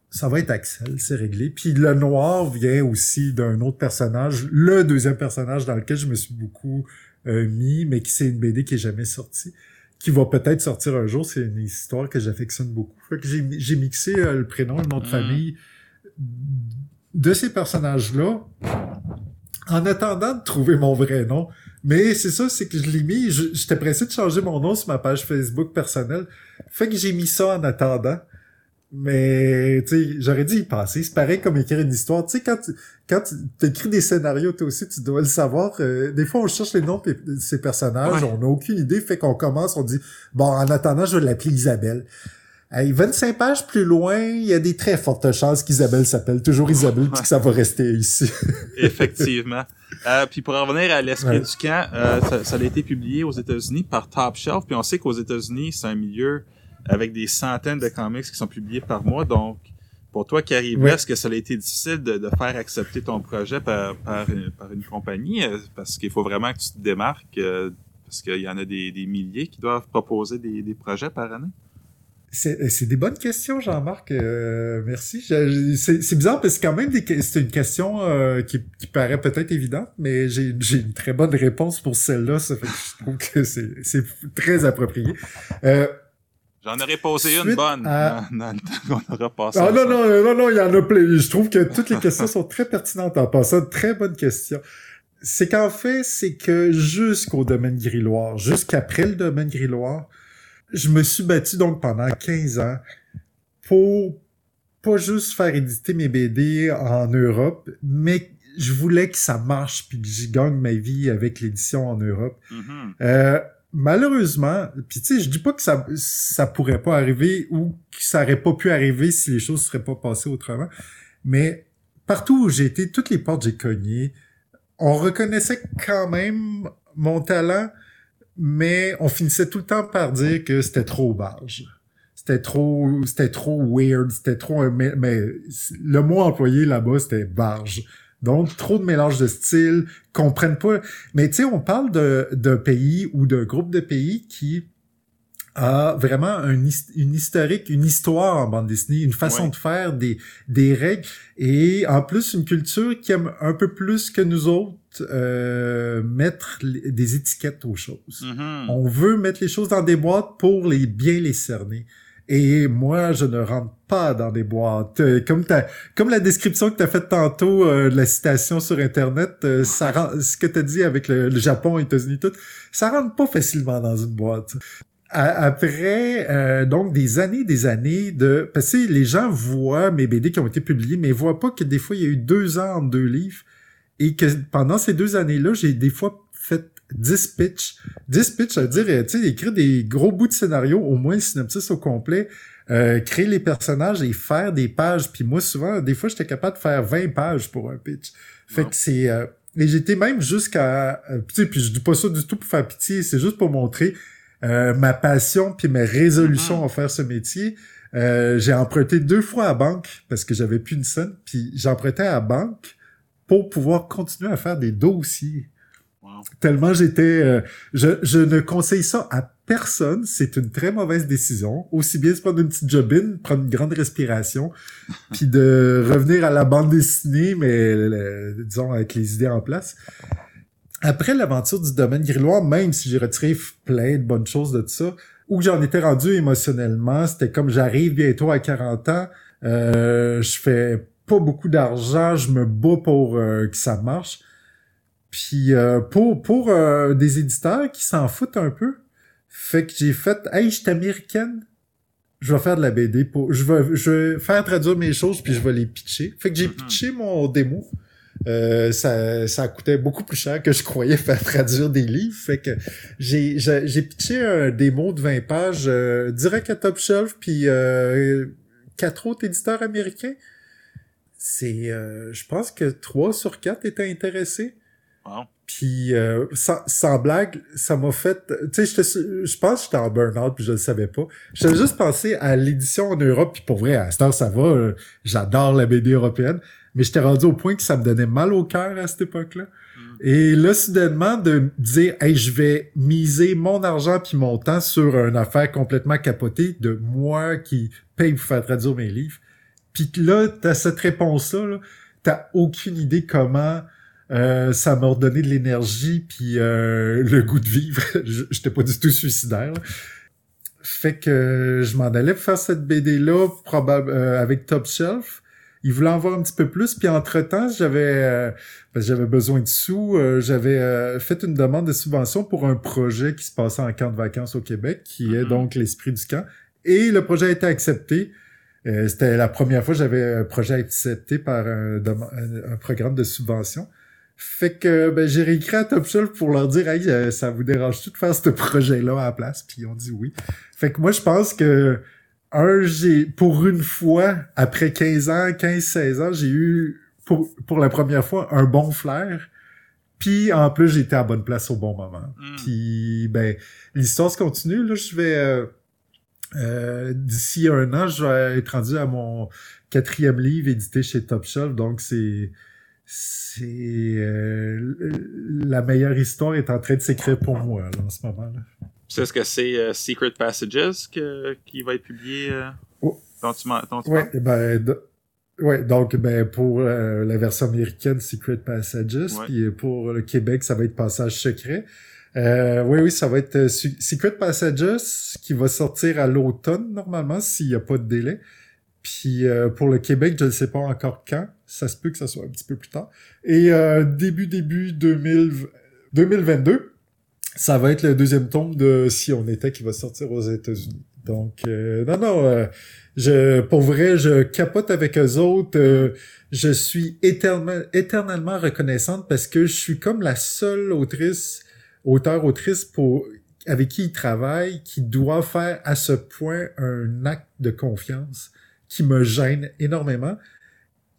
ça va être Axel, c'est réglé. Puis le noir vient aussi d'un autre personnage, le deuxième personnage dans lequel je me suis beaucoup euh, mis, mais qui c'est une BD qui est jamais sortie, qui va peut-être sortir un jour. C'est une histoire que j'affectionne beaucoup. Fait que j'ai j'ai mixé euh, le prénom, le nom de
Mm.
famille de ces personnages-là en attendant de trouver mon vrai nom. Mais c'est ça, c'est que je l'ai mis, je- j'étais pressé de changer mon nom sur ma page Facebook personnelle. Fait que j'ai mis ça en attendant. Mais, tu sais, j'aurais dû y passer. C'est pareil comme écrire une histoire. Tu sais, quand tu, quand écris des scénarios, toi aussi, tu dois le savoir. Euh, des fois, on cherche les noms de ces personnages,
Ouais.
on n'a aucune idée. Fait qu'on commence, on dit, bon, en attendant, je vais l'appeler Isabelle. Hey, 25 pages plus loin, il y a des très fortes chances qu'Isabelle s'appelle toujours Isabelle, puis que ça va rester ici.
Effectivement. Euh, puis pour en revenir à l'esprit
Ouais.
du camp, euh, ça, ça a été publié aux États-Unis par Top Shelf. Puis on sait qu'aux États-Unis, c'est un milieu avec des centaines de comics qui sont publiés par mois. Donc, pour toi qui est-ce que ça a été difficile de, de faire accepter ton projet par, par, une, par une compagnie? Euh, Parce qu'il faut vraiment que tu te démarques. euh, parce qu'il y en a des, des milliers qui doivent proposer des, des projets par année?
C'est des bonnes questions, Jean-Marc. Euh, merci. C'est bizarre parce que quand même c'est une question euh, qui, qui paraît peut-être évidente, mais j'ai une très bonne réponse pour celle-là. Ça fait que je trouve que c'est très approprié. Euh,
J'en aurais posé une bonne
à-
dans, dans le temps qu'on aura passé.
ah non non non non, il y en a plein. Je trouve que toutes les questions sont très pertinentes en passant. Très bonne question. C'est qu'en fait, c'est que jusqu'au domaine grilloire, jusqu'après le domaine grilloire, je me suis battu donc pendant 15 ans pour pas juste faire éditer mes BD en Europe, mais je voulais que ça marche puis que j'y gagne ma vie avec l'édition en Europe.
Mhm.
Euh, malheureusement, puis tu sais, je dis pas que ça ça pourrait pas arriver ou que ça aurait pas pu arriver si les choses seraient pas passées autrement, mais partout où j'ai été, toutes les portes j'ai cogné, on reconnaissait quand même mon talent, mais on finissait tout le temps par dire que c'était trop barge. C'était trop, c'était trop weird, c'était trop mais, mais le mot employé là-bas, c'était barge. Donc, trop de mélange de styles, comprennent pas. Mais tu sais, on parle de, d'un pays ou d'un groupe de pays qui a vraiment un, une historique, une histoire en bande dessinée, une façon
Ouais.
de faire, des, des règles, et en plus une culture qui aime un peu plus que nous autres euh, mettre des étiquettes aux choses.
Mhm.
On veut mettre les choses dans des boîtes pour les bien les cerner. Et moi, je ne rentre pas dans des boîtes. Euh, Comme ta, comme la description que tu as faite tantôt euh, de la citation sur Internet, euh, ça rend, ce que tu as dit avec le, le Japon, les États-Unis, tout, ça rentre pas facilement dans une boîte. Après, euh, donc, des années, des années de... Parce que les gens voient mes BD qui ont été publiés, mais ils voient pas que des fois, il y a eu deux ans entre deux livres et que pendant ces deux années-là, j'ai des fois fait 10 pitchs. 10 pitchs, ça veut dire, tu sais, écrire des gros bouts de scénario, au moins le synopsis au complet, euh, créer les personnages et faire des pages. Puis moi, souvent, des fois, j'étais capable de faire 20 pages pour un pitch. Fait que c'est... euh, et j'étais même jusqu'à... euh, tu sais, puis je dis pas ça du tout pour faire pitié, c'est juste pour montrer... euh, ma passion puis mes résolutions
Mhm.
à faire ce métier, euh, j'ai emprunté deux fois à la banque parce que j'avais plus une scène, puis j'empruntais à la banque pour pouvoir continuer à faire des dossiers.
Wow.
Tellement j'étais... euh, je, je ne conseille ça à personne. C'est une très mauvaise décision. Aussi bien se prendre une petite jobine, prendre une grande respiration, puis de revenir à la bande dessinée, mais disons avec les idées en place. Après l'aventure du domaine grillois, même si j'ai retiré plein de bonnes choses de tout ça, où j'en étais rendu émotionnellement, c'était comme j'arrive bientôt à 40 ans, euh, je fais pas beaucoup d'argent, je me bats pour euh, que ça marche. Puis euh, pour pour euh, des éditeurs qui s'en foutent un peu, fait que j'ai fait hey, je suis américaine. Je vais faire de la BD pour je vais je vais faire traduire mes choses puis je vais les pitcher. Fait que j'ai
Mhm.
pitché mon démo. Euh, ça, ça coûtait beaucoup plus cher que je croyais faire traduire des livres. Fait que j'ai, j'ai, pitché un démo de 20 pages euh, direct à Top Shelf, puis euh, quatre autres éditeurs américains. C'est, euh, je pense que trois sur quatre étaient intéressés.
Wow.
Puis euh, sans, sans blague, ça m'a fait... Tu sais, je pense que j'étais en burn-out puis je le savais pas. J'avais juste pensé à l'édition en Europe, puis pour vrai, à cette heure, ça va. euh, J'adore la BD européenne. Mais j'étais rendu au point que ça me donnait mal au cœur à cette époque-là.
Mm.
Et là, soudainement, de me dire, hey, je vais miser mon argent puis mon temps sur une affaire complètement capotée de moi qui paye pour faire traduire mes livres. Puis là, t'as cette réponse-là, là, t'as aucune idée comment euh, ça m'a redonné de l'énergie puis euh, le goût de vivre. J'étais pas du tout suicidaire. là. Fait que je m'en allais pour faire cette BD-là, probable euh, avec Top Shelf. Il voulait en voir un petit peu plus, puis entre-temps, j'avais euh, que j'avais besoin de sous, euh, j'avais euh, fait une demande de subvention pour un projet qui se passait en camp de vacances au Québec, qui est
Mhm.
donc l'esprit du camp. Et le projet a été accepté. Euh, C'était la première fois que j'avais un projet accepté par un, un- un programme de subvention. Fait que ben, j'ai réécrit à Top Shelf pour leur dire hey, ça vous dérange-tu de faire ce projet-là à la place? Puis ils ont dit oui. Fait que moi je pense que un, j'ai pour une fois, après 15 ans, 15-16 ans, j'ai eu pour, pour la première fois un bon flair. Puis en plus, j'étais à bonne place au bon moment.
Mm.
Puis ben, l'histoire se continue. Là, je vais euh, euh, d'ici un an, je vais être rendu à mon quatrième livre édité chez Top Shelf. Donc c'est c'est euh, la meilleure histoire est en train de s'écrire pour moi là, en ce moment. Là.
Sais ce que c'est euh, Secret Passages que- qui va être publié euh,
Oh.
dont tu, dont tu
Ouais, ben, ouais, donc ben pour euh, la version américaine, Secret Passages, puis pour le Québec, ça va être Passage secret. Euh, oui, oui, ça va être euh, Secret Passages qui va sortir à l'automne normalement s'il n'y a pas de délai. Puis euh, pour le Québec, je ne sais pas encore quand. Ça se peut que ça soit un petit peu plus tard. Et euh, début début 2000, 2022, ça va être le deuxième tome de Si on était qui va sortir aux États-Unis. Donc euh, non non. euh, je, pour vrai, je capote avec eux autres. euh, je suis éternellement, reconnaissante parce que je suis comme la seule autrice, auteur, autrice pour avec qui ils travaillent, qui doit faire à ce point un acte de confiance qui me gêne énormément.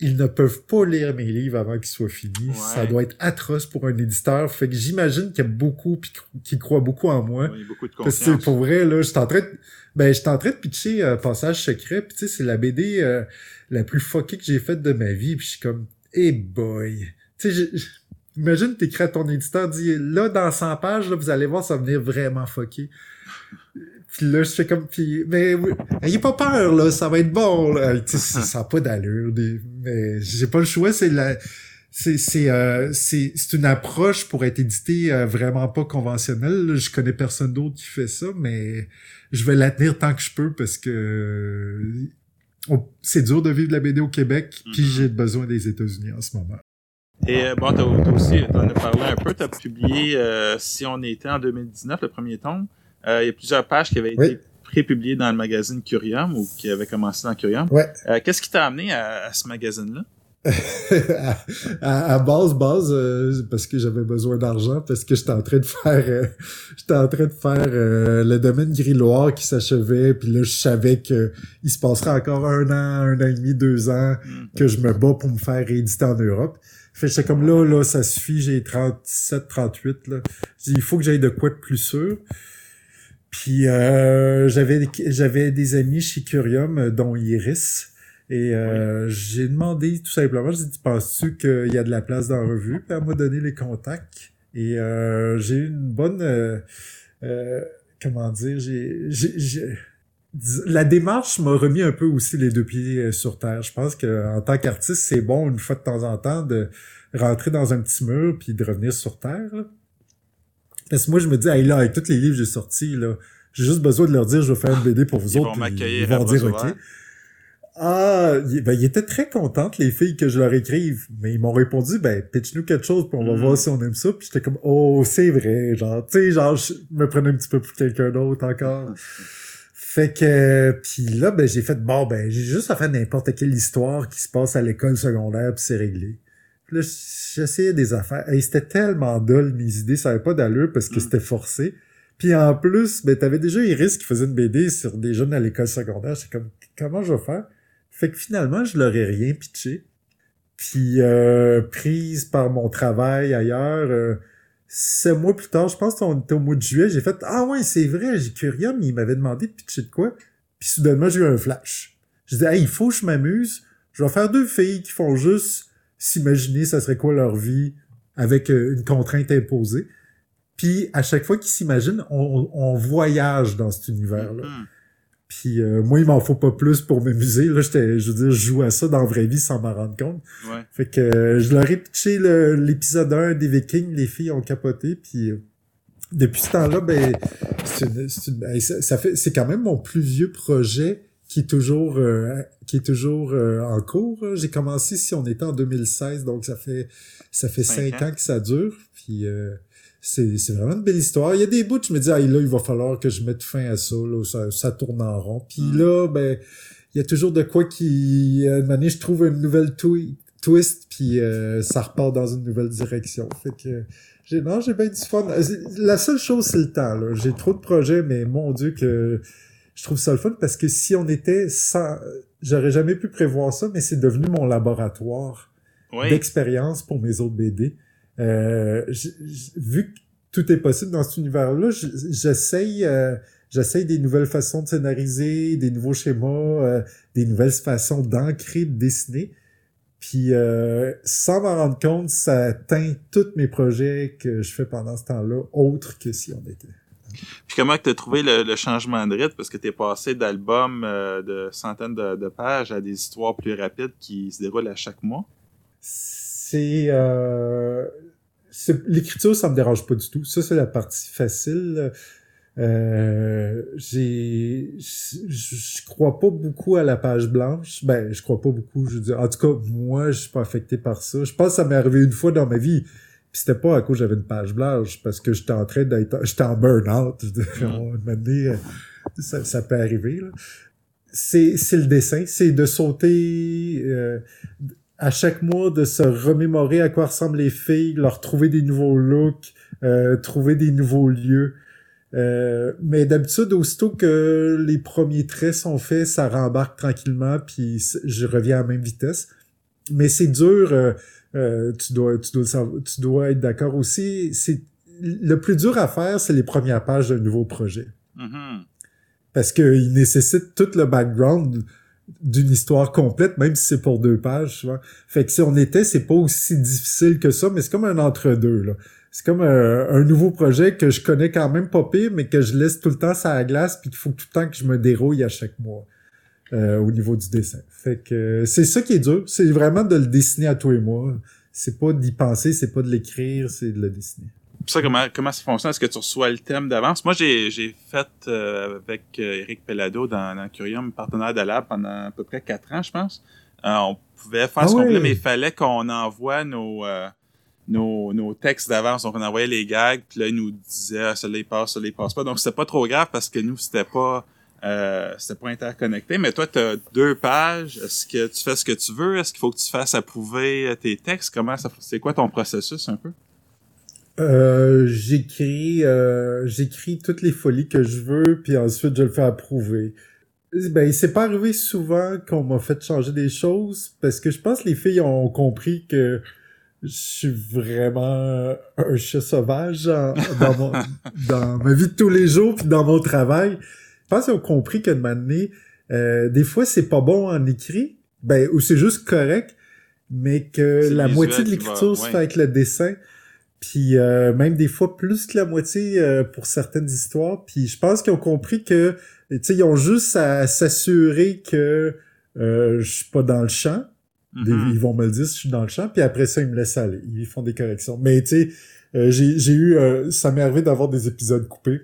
Ils ne peuvent pas lire mes livres avant qu'ils soient finis.
Ouais.
Ça doit être atroce pour un éditeur. Fait que j'imagine qu'il y a beaucoup puis qui croient beaucoup en moi.
A beaucoup de
Parce que
confiance.
pour vrai, là, j'étais en train de, ben, j'étais en train de pitcher euh, Passage secret, puis tu sais, c'est la BD euh, la plus fuckée que j'ai faite de ma vie, puis je suis comme, hey boy. Tu sais, imagine t'écris à ton éditeur, dis, là, dans 100 pages, là, vous allez voir, ça va venir vraiment fucké. Puis là, je fais comme, puis, mais, oui, ayez pas peur, là, ça va être bon, là. Tu sais, ça ça a pas d'allure, des- mais j'ai pas le choix, c'est la, c'est c'est euh, c'est c'est une approche pour être édité euh, vraiment pas conventionnelle. là. Je connais personne d'autre qui fait ça, mais je vais la tenir tant que je peux parce que euh, c'est dur de vivre la BD au Québec, puis
Mhm.
j'ai besoin des États-Unis en ce moment.
Et euh, bon, t'as t'as aussi, t'en as parlé un peu, t'as publié euh, Si on était en 2019, le premier tome. Euh, Il y a plusieurs pages qui avaient
Oui.
été prépubliées dans le magazine Curium ou qui avaient commencé dans Curium.
Ouais.
Euh, Qu'est-ce qui t'a amené à, à ce magazine-là?
à, base, base, euh, parce que j'avais besoin d'argent, parce que j'étais en train de faire, euh, j'étais en train de faire euh, le domaine grilloire qui s'achevait, puis là je savais que il se passerait encore un an, un an et demi, deux ans
Hmm.
que je me bats pour me faire rééditer en Europe. Fait que j'étais comme là, là, ça suffit, j'ai 37, 38, là. Il faut que j'aille de quoi de plus sûr. Puis euh, j'avais j'avais des amis chez Curium, euh, dont Iris. Et euh, j'ai demandé tout simplement, j'ai dit, penses-tu qu'il y a de la place dans la revue? Puis elle m'a donné les contacts. Et euh, j'ai eu une bonne... Euh, euh, comment dire? J'ai, j'ai, la démarche m'a remis un peu aussi les deux pieds euh, sur terre. Je pense que en tant qu'artiste, c'est bon une fois de temps en temps de rentrer dans un petit mur puis de revenir sur terre. Parce que moi, je me dis, hey, là, avec tous les livres que j'ai sortis, là, j'ai juste besoin de leur dire, je vais faire une BD pour vous
Ils
autres.
vont
Ils vont dire, OK. Ah, ben, ils étaient très contentes, les filles, que je leur écrive. Mais ils m'ont répondu, ben, pitch-nous quelque chose, puis on va
Mm.
voir si on aime ça. Puis j'étais comme, oh, c'est vrai, genre, tu sais, genre, je me prenais un petit peu pour quelqu'un d'autre encore. Fait que, puis là, ben, j'ai fait, bon, ben, j'ai juste à faire n'importe quelle histoire qui se passe à l'école secondaire, puis c'est réglé. Puis là, j'essayais des affaires. Et c'était tellement dole, mes idées, ça avait pas d'allure parce que
Mm.
c'était forcé. Puis en plus, ben, t'avais déjà Iris qui faisait une BD sur des jeunes à l'école secondaire. J'étais comme, comment je vais faire? Fait que finalement, je leur ai rien pitché. Puis euh, prise par mon travail ailleurs, euh, sept mois plus tard, je pense qu'on était au mois de juillet, j'ai fait Ah ouais, c'est vrai, j'ai Curium, il m'avait demandé de pitcher de quoi. Puis soudainement, j'ai eu un flash. Je dis Hey, il faut que je m'amuse. Je vais faire deux filles qui font juste s'imaginer ça serait quoi leur vie avec euh, une contrainte imposée. Puis à chaque fois qu'ils s'imaginent, on, on voyage dans cet univers-là.
Mhm.
Puis euh, moi, il m'en faut pas plus pour m'amuser. Là, j'étais, je veux dire, je joue à ça dans la vraie vie sans m'en rendre compte.
Ouais.
Fait que euh, je leur ai pitché le- l'épisode 1 des Vikings, les filles ont capoté, puis euh, depuis ce temps-là, ben, c'est une- c'est une- ben, ça fait, c'est quand même mon plus vieux projet qui est toujours, euh, qui est toujours euh, en cours. J'ai commencé si on était en 2016, donc ça fait, ça fait
Cinq ans.
ans que ça dure, puis euh, c'est, c'est vraiment une belle histoire. Il y a des bouts, je me dis, ah, là, il va falloir que je mette fin à ça, là, ça, ça tourne en rond. Puis
Mm.
là, ben, il y a toujours de quoi qui, à un moment donné, je trouve une nouvelle twi- twist, puis euh, ça repart dans une nouvelle direction. Fait que, j'ai, non, j'ai bien du fun. La seule chose, c'est le temps, là. J'ai trop de projets, mais mon Dieu que je trouve ça le fun parce que si on était sans, j'aurais jamais pu prévoir ça, mais c'est devenu mon laboratoire
Oui.
d'expérience pour mes autres BD. Euh, j- j- vu que tout est possible dans cet univers-là, j'essaye, euh, j'essaye des nouvelles façons de scénariser, des nouveaux schémas, euh, des nouvelles façons d'ancrer, de dessiner. Puis euh, sans m'en rendre compte, ça teint tous mes projets que je fais pendant ce temps-là, autres que si on était.
Puis comment tu as trouvé le, changement de rythme? Parce que tu es passé d'albums euh, de centaines de, pages à des histoires plus rapides qui se déroulent à chaque mois?
C'est euh, l'écriture, ça me dérange pas du tout. Ça, c'est la partie facile. Euh, j'ai, je je crois pas beaucoup à la page blanche. Ben, je crois pas beaucoup. Je veux dire, en tout cas, moi, je suis pas affecté par ça. Je pense que ça m'est arrivé une fois dans ma vie. Puis c'était pas à cause que j'avais une page blanche, parce que j'étais en train d'être, j'étais en burn-out. Donné, euh, ça, ça peut arriver. là. C'est, c'est le dessin, c'est de sauter. euh, à chaque mois de se remémorer à quoi ressemblent les filles, leur trouver des nouveaux looks, euh, trouver des nouveaux lieux. Euh, mais d'habitude, aussitôt que les premiers traits sont faits, ça rembarque tranquillement, puis je reviens à la même vitesse. Mais c'est dur, euh, euh, tu dois, tu dois, le savoir- tu dois être d'accord aussi. C'est le plus dur à faire, c'est les premières pages d'un nouveau projet
Mhm.
parce qu'il nécessite tout le background d'une histoire complète, même si c'est pour deux pages, souvent. Fait que si on était, c'est pas aussi difficile que ça, mais c'est comme un entre-deux, là. C'est comme un, un nouveau projet que je connais quand même pas pire, mais que je laisse tout le temps ça la glace, puis qu'il faut tout le temps que je me dérouille à chaque mois euh, au niveau du dessin. Fait que euh, c'est ça qui est dur, c'est vraiment de le dessiner à tous les mois. C'est pas d'y penser, c'est pas de l'écrire, c'est de le dessiner.
Ça, comment, comment ça fonctionne? Est-ce que tu reçois le thème d'avance? Moi, j'ai, j'ai fait euh, avec Eric Pellado dans, dans Curium, partenaire de Lab, pendant à peu près quatre ans, je pense. Euh, on pouvait faire
Ah
ce qu'on voulait, mais il fallait qu'on envoie nos, euh, nos, nos textes d'avance. Donc, on envoyait les gags, puis là, ils nous disaient ah, celui-là, il passe, celui-là, il passe pas. Donc, c'était pas trop grave parce que nous, c'était pas... Euh, c'était pas interconnecté, mais toi, tu as deux pages. Est-ce que tu fais ce que tu veux? Est-ce qu'il faut que tu fasses approuver euh, tes textes? Comment C'est quoi ton processus un peu?
Euh, j'écris j'écris toutes les folies que je veux puis ensuite je le fais approuver. Ben c'est pas arrivé souvent qu'on m'a fait changer des choses parce que je pense que les filles ont compris que je suis vraiment un chat sauvage dans, mon, dans ma vie de tous les jours puis dans mon travail. Je pense qu'ils ont compris que de m'amener, euh, des fois c'est pas bon en écrit, ben ou c'est juste correct, mais que la moitié de l'écriture se fait avec le dessin. Puis euh, même des fois plus que la moitié euh, pour certaines histoires. Puis je pense qu'ils ont compris que, tu sais, ils ont juste à s'assurer que euh, je suis pas dans le champ. Mm-hmm. Ils vont me le dire si je suis dans le champ. Puis après ça, ils me laissent aller. Ils font des corrections. Mais tu sais, j'ai eu, ça m'est arrivé d'avoir des épisodes coupés.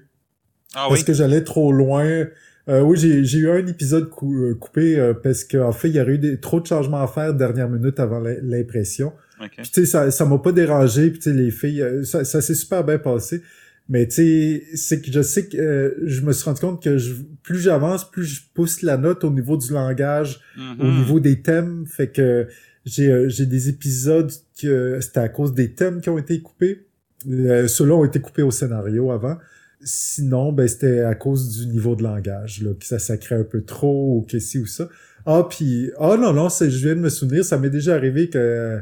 Ah, parce que j'allais trop loin? oui, j'ai eu un épisode coupé parce qu'en fait, il y aurait eu des, trop de changements à faire dernière minute avant l'impression. Okay. tu sais, ça, ça m'a pas dérangé, puis tu sais, les filles, euh, ça, ça s'est super bien passé. Mais tu sais, c'est que je sais que euh, je me suis rendu compte que je, plus j'avance, plus je pousse la note au niveau du langage, au mm-hmm. niveau des thèmes. Fait que j'ai euh, j'ai des épisodes que c'était à cause des thèmes qui ont été coupés. Ceux-là ont été coupés au scénario avant. Sinon, ben c'était à cause du niveau de langage, là, que ça sacrait un peu trop ou que ci ou ça. Ah, puis ah non, non, je viens de me souvenir, ça m'est déjà arrivé que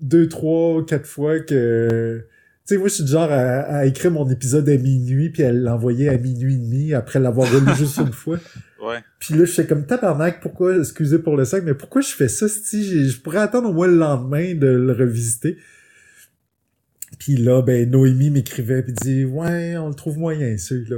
deux, trois, quatre fois que... Tu sais, moi, je suis du genre à, écrire mon épisode à minuit, puis à l'envoyer à minuit et demi, après l'avoir relu juste une fois.
Ouais.
Puis là, je fais comme tabarnak, pourquoi, excusez pour le sac, mais pourquoi je fais ça, si je pourrais attendre au moins le lendemain de le revisiter? Puis là, ben, Noémie m'écrivait, puis dit, ouais, on le trouve moyen, celui-là.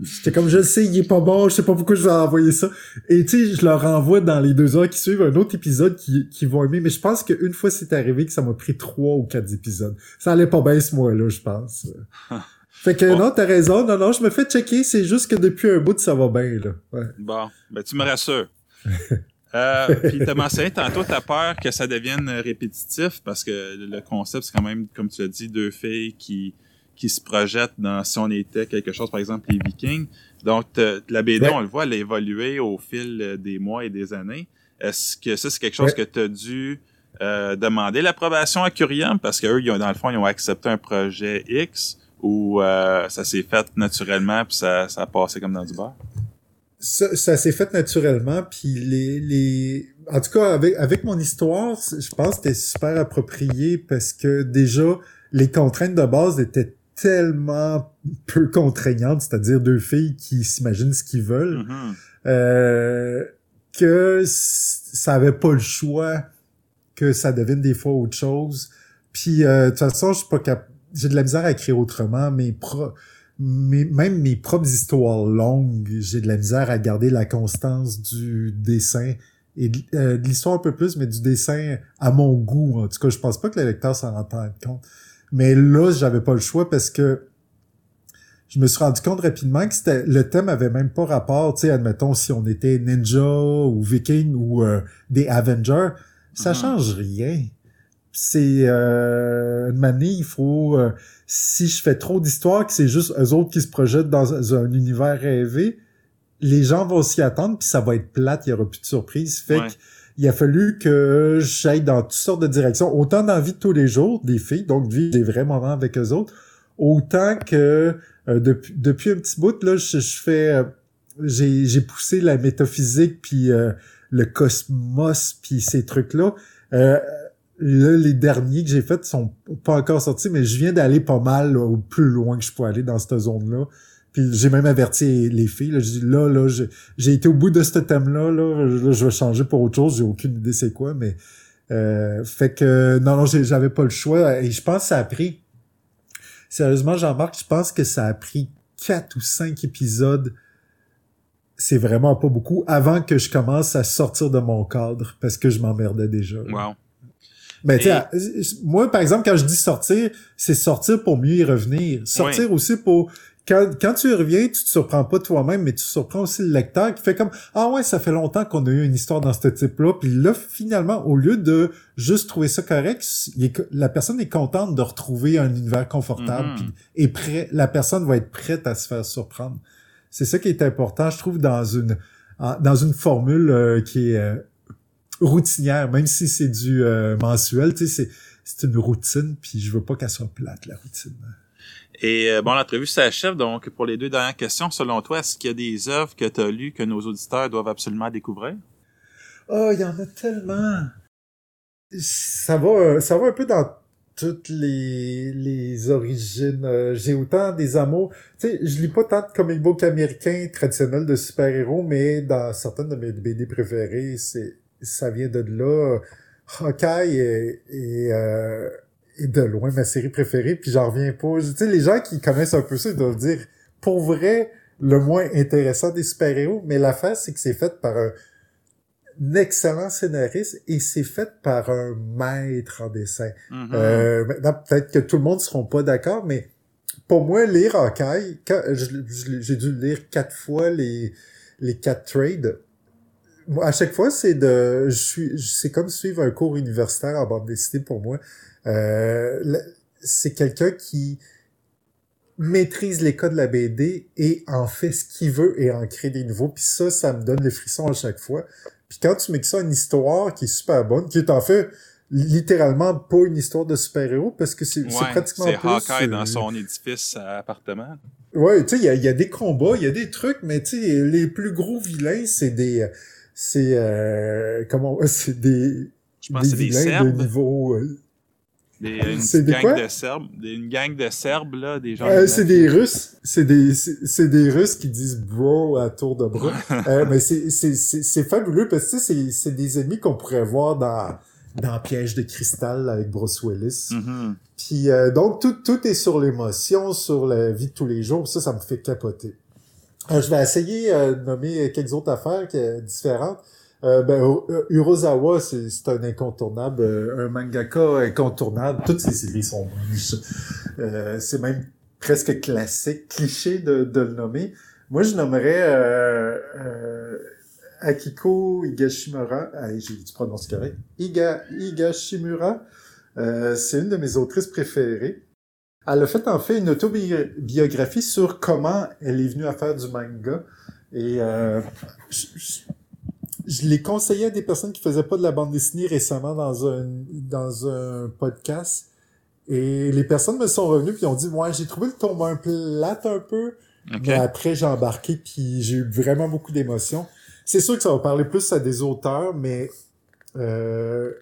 J'étais comme, je le sais, il est pas bon, je sais pas pourquoi je vais envoyer ça. Et tu sais, je leur envoie dans les deux heures qui suivent un autre épisode qui, qui vont aimer. Mais je pense qu'une fois c'est arrivé que ça m'a pris trois ou quatre épisodes. Ça allait pas bien ce mois-là, je pense. fait que non, t'as raison. Non, non, je me fais checker. C'est juste que depuis un bout, ça va bien, là. Ouais.
Bon, ben tu me rassures. euh, puis t'as mentionné tantôt, t'as peur que ça devienne répétitif parce que le concept, c'est quand même, comme tu as dit, deux filles qui qui se projette dans si on était quelque chose, par exemple les Vikings. Donc la BD, on le voit, elle a évolué au fil des mois et des années. Est-ce que ça c'est quelque chose que tu as dû euh, demander l'approbation à Curiam parce qu'eux, dans le fond, ils ont accepté un projet X ou euh, ça s'est fait naturellement puis ça, ça a passé comme dans du beurre?
Ça, ça s'est fait naturellement puis les, les en tout cas avec avec mon histoire je pense que c'était super approprié parce que déjà les contraintes de base étaient tellement peu contraignante, c'est-à-dire deux filles qui s'imaginent ce qu'ils veulent, mm-hmm. euh, que ça avait pas le choix que ça devienne des fois autre chose. Puis euh, de toute façon, je suis pas cap j'ai de la misère à écrire autrement, mais pro même mes propres histoires longues, j'ai de la misère à garder la constance du dessin et euh, de l'histoire un peu plus, mais du dessin à mon goût. En tout cas, je pense pas que le lecteur s'en rend compte. Mais là, j'avais pas le choix parce que je me suis rendu compte rapidement que c'était le thème avait même pas rapport, tu sais, admettons si on était ninja ou viking ou euh, des Avengers, ça mm-hmm. change rien. C'est euh, une manière, il faut euh, si je fais trop d'histoires que c'est juste eux autres qui se projettent dans un univers rêvé, les gens vont s'y attendre puis ça va être plate, il y aura plus de surprise. Fait que il a fallu que j'aille dans toutes sortes de directions, autant dans la vie de tous les jours des filles, donc vivre des vrais moments avec eux autres, autant que euh, depuis, depuis un petit bout, là, je, fais... Euh, j'ai, j'ai poussé la métaphysique, puis euh, le cosmos, puis ces trucs-là. là, les derniers que j'ai faits sont pas encore sortis, mais je viens d'aller pas mal au plus loin que je peux aller dans cette zone-là. Puis j'ai même averti les filles. Là, j'ai dit là, là, j'ai été au bout de ce thème-là. Là, je vais changer pour autre chose. J'ai aucune idée c'est quoi, mais euh, fait que non, non, j'avais pas le choix. Et je pense que ça a pris. Sérieusement, Jean-Marc, je pense que ça a pris quatre ou cinq épisodes. C'est vraiment pas beaucoup avant que je commence à sortir de mon cadre parce que je m'emmerdais déjà.
Wow.
Mais tu moi, par exemple, quand je dis sortir, c'est sortir pour mieux y revenir. Sortir aussi pour quand, quand tu reviens, tu te surprends pas toi-même, mais tu surprends aussi le lecteur qui fait comme Ah ouais, ça fait longtemps qu'on a eu une histoire dans ce type-là. Puis là, finalement, au lieu de juste trouver ça correct, la personne est contente de retrouver un univers confortable. Mm-hmm. et prêt, la personne va être prête à se faire surprendre. C'est ça qui est important, je trouve, dans une dans une formule euh, qui est euh, routinière, même si c'est du euh, mensuel, tu sais, c'est une routine, puis je veux pas qu'elle soit plate, la routine.
Et euh, bon, l'entrevue s'achève. Donc, pour les deux dernières questions, selon toi, est-ce qu'il y a des œuvres que tu as lues que nos auditeurs doivent absolument découvrir?
Oh, il y en a tellement. Ça va, ça va un peu dans toutes les, les origines. Euh, j'ai autant des amours. Tu sais, je lis pas tant de comic book américains traditionnels de super-héros, mais dans certaines de mes BD préférées, c'est ça vient de là. Hawkeye est, est, euh, est, de loin ma série préférée, puis j'en reviens pas. Tu sais, les gens qui connaissent un peu ça, ils doivent dire, pour vrai, le moins intéressant des super-héros, mais l'affaire, c'est que c'est fait par un excellent scénariste et c'est fait par un maître en dessin.
Mhm.
euh, maintenant, peut-être que tout le monde ne seront pas d'accord, mais pour moi, lire Hawkeye, j'ai dû lire quatre fois les, les quatre trades. À chaque fois, c'est de, je suis, c'est comme suivre un cours universitaire en bande dessinée pour moi. Euh, c'est quelqu'un qui maîtrise les codes de la BD et en fait ce qu'il veut et en crée des nouveaux. Puis ça, ça me donne des frissons à chaque fois. Puis quand tu mets ça une histoire qui est super bonne, qui est en fait littéralement pas une histoire de super-héros parce que c'est
Ouais,
pratiquement
c'est. Hawkeye
euh,
dans son édifice à appartement.
Ouais, tu sais, il y a, il y a des combats, il y a des trucs, mais tu sais, les plus gros vilains, c'est des... C'est... Euh, comment... C'est des...
Je pense des
vilains
Serbes.
de niveau... euh,
Des, une
C'est des
gang
quoi?
de Serbes. Des- une gang de Serbes, là, des gens.
Euh, c'est des Russes, c'est des c'est c'est des Russes qui disent bro à tour de bras. Euh, mais c'est c'est c'est c'est fabuleux parce que tu sais, c'est c'est des ennemis qu'on pourrait voir dans dans Piège de cristal avec Bruce Willis.
Mhm.
Puis euh, donc tout tout est sur l'émotion, sur la vie de tous les jours. Ça ça me fait capoter. Euh, je vais essayer euh, de nommer quelques autres affaires différentes. Euh, ben, Ur- Urosawa, c'est un incontournable, un mangaka incontournable. Toutes ses séries sont. Euh, c'est même presque classique, cliché de, le nommer. Moi, je nommerais Akiko Higashimura. Ah, j'ai tu prononces correct. Iga, Higashimura. C'est une de mes autrices préférées. Elle a fait en fait une autobiographie sur comment elle est venue à faire du manga. Et euh, je, je- je l'ai conseillé à des personnes qui faisaient pas de la bande dessinée récemment dans un dans un podcast. Et les personnes me sont revenues puis ont dit ouais j'ai trouvé le tome un plate un peu mais après j'ai embarqué puis j'ai eu vraiment beaucoup d'émotions. C'est sûr que ça va parler plus à des auteurs mais euh,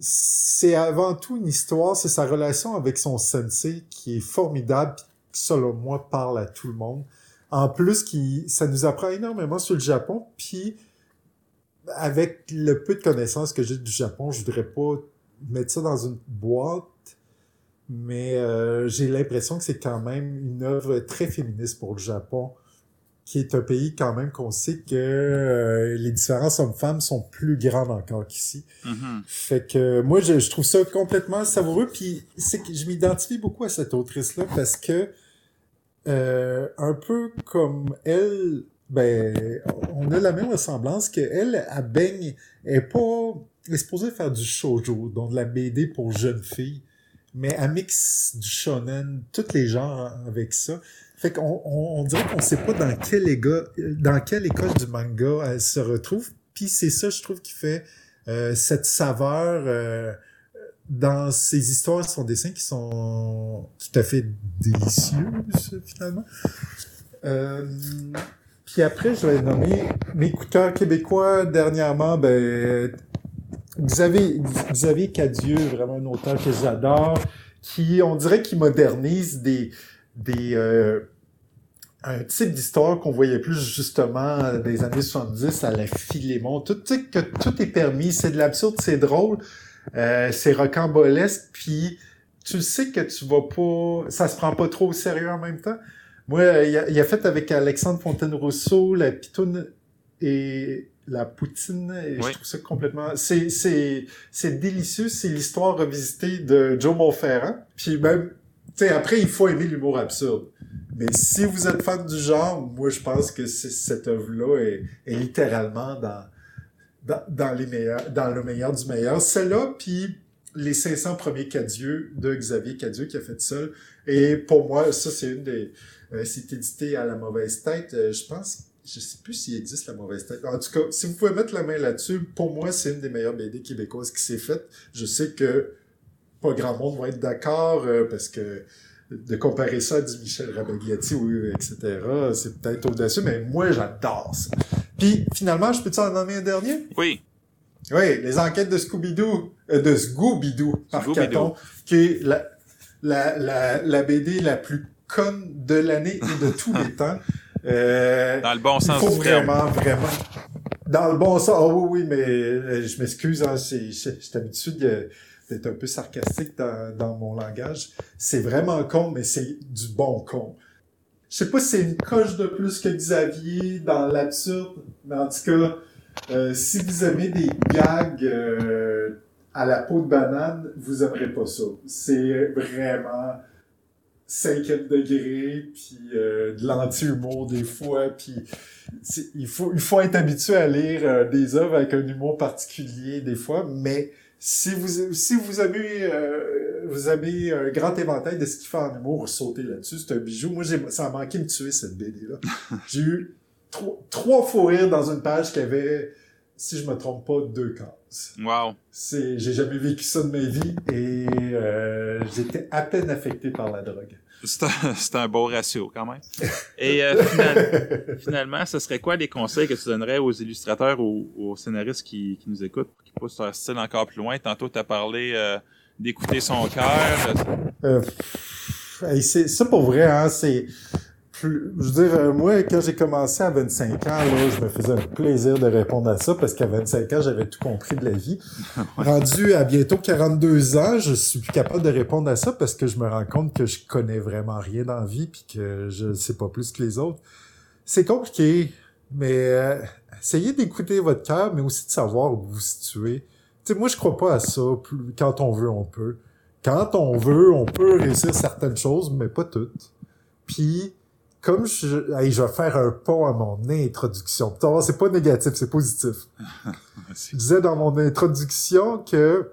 c'est avant tout une histoire, c'est sa relation avec son sensei qui est formidable qui, selon moi parle à tout le monde. En plus qui ça nous apprend énormément sur le Japon puis avec le peu de connaissances que j'ai du Japon, je voudrais pas mettre ça dans une boîte, mais euh, j'ai l'impression que c'est quand même une œuvre très féministe pour le Japon, qui est un pays quand même qu'on sait que euh, les différences hommes-femmes sont plus grandes encore qu'ici.
Mhm.
Fait que moi, je, je trouve ça complètement savoureux. Puis c'est que je m'identifie beaucoup à cette autrice-là parce que euh, un peu comme elle, ben, on a la même ressemblance que elle, elle baigne, elle est pas, elle est supposée faire du shoujo, donc de la BD pour jeunes filles, mais elle mixe du shonen, tous les genres avec ça. Fait qu'on on, on dirait qu'on sait pas dans quelle éga- dans quelle école du manga elle se retrouve. Puis c'est ça, je trouve, qui fait euh, cette saveur euh, dans ses histoires, son dessin qui sont tout à fait délicieuses finalement. Euh, puis après, je vais nommer mes cœur québécois dernièrement. Ben, Xavier, Xavier Cadieux, vraiment un auteur que j'adore, qui, on dirait, qui modernise des, des, euh, un type d'histoire qu'on voyait plus justement des années 70 à la Philémon. Tout, tu sais, que tout est permis, c'est de l'absurde, c'est drôle, euh, c'est rocambolesque, puis tu sais que tu vas pas, ça se prend pas trop au sérieux en même temps. Moi, il a, il a fait avec Alexandre Fontaine-Rousseau la pitoune et la poutine, et
Oui.
je trouve ça complètement, c'est, c'est, c'est délicieux, c'est l'histoire revisitée de Joe Monferrand, puis même, sais, après, il faut aimer l'humour absurde. Mais si vous êtes fan du genre, moi, je pense que cette œuvre-là est, est littéralement dans, dans, dans les meilleurs, dans le meilleur du meilleur. Celle-là, puis les 500 premiers Cadieux de Xavier Cadieux qui a fait seul. Et pour moi, ça, c'est une des... euh, c'est édité à la mauvaise tête. Euh, je pense... Je sais plus s'il existe la mauvaise tête. En tout cas, si vous pouvez mettre la main là-dessus, pour moi, c'est une des meilleures BD québécoises qui s'est faite. Je sais que pas grand monde va être d'accord euh, parce que de comparer ça à du Michel Rabagliati ou etc., c'est peut-être au-dessus, mais moi, j'adore ça. Puis, finalement, je peux-tu en nommer un dernier?
Oui.
Oui, les enquêtes de Scooby-Doo, euh, de Scooby-Doo par. Caton, qui est la, la, la, la BD la plus conne de l'année et de tous les temps. Euh,
Dans le bon
il
sens
faut
du terme.
vraiment, vraiment. Dans le bon sens. Ah oui, oui, mais euh, je m'excuse, hein, c'est- suis habitué de- d'être un peu sarcastique dans, mon langage. C'est vraiment con, mais c'est du bon con. Je sais pas si c'est une coche de plus que Xavier dans l'absurde, mais en tout cas, euh, si vous aimez des gags euh, à la peau de banane, vous aimerez pas ça. C'est vraiment cinquième degré, puis euh, de l'anti-humour des fois, puis il faut, il faut être habitué à lire des œuvres avec un humour particulier des fois, mais si vous, si vous avez, euh, vous avez un grand éventail de ce qu'il fait en humour, sautez là-dessus, c'est un bijou. Moi, j'ai, ça a manqué de me tuer, cette BD-là. j'ai eu trois, trois faux rires dans une page qui avait, si je me trompe pas, deux cases.
Wow.
C'est, j'ai jamais vécu ça de ma vie et euh, j'étais à peine affecté par la drogue.
C'est un, c'est un beau ratio quand même. Et euh, final- finalement, ce serait quoi les conseils que tu donnerais aux illustrateurs ou aux scénaristes qui, qui nous écoutent pour qu'ils poussent leur style encore plus loin? Tantôt, tu as parlé euh, d'écouter son cœur.
Euh, c'est ça pour vrai, hein, c'est plus- je veux dire, euh, moi, quand j'ai commencé à 25 ans, là, je me faisais un plaisir de répondre à ça parce qu'à 25 ans, j'avais tout compris de la vie. Rendu à bientôt 42 ans, je suis plus capable de répondre à ça parce que je me rends compte que je connais vraiment rien dans la vie puis que je sais pas plus que les autres. C'est compliqué, mais euh, essayez d'écouter votre cœur, mais aussi de savoir où vous vous situez. Tu sais, moi, je crois pas à ça. Quand on veut, on peut. Quand on veut, on peut réussir certaines choses, mais pas toutes. Puis, comme je, je vais faire un pont à mon introduction. C'est pas négatif, c'est positif. Je disais dans mon introduction que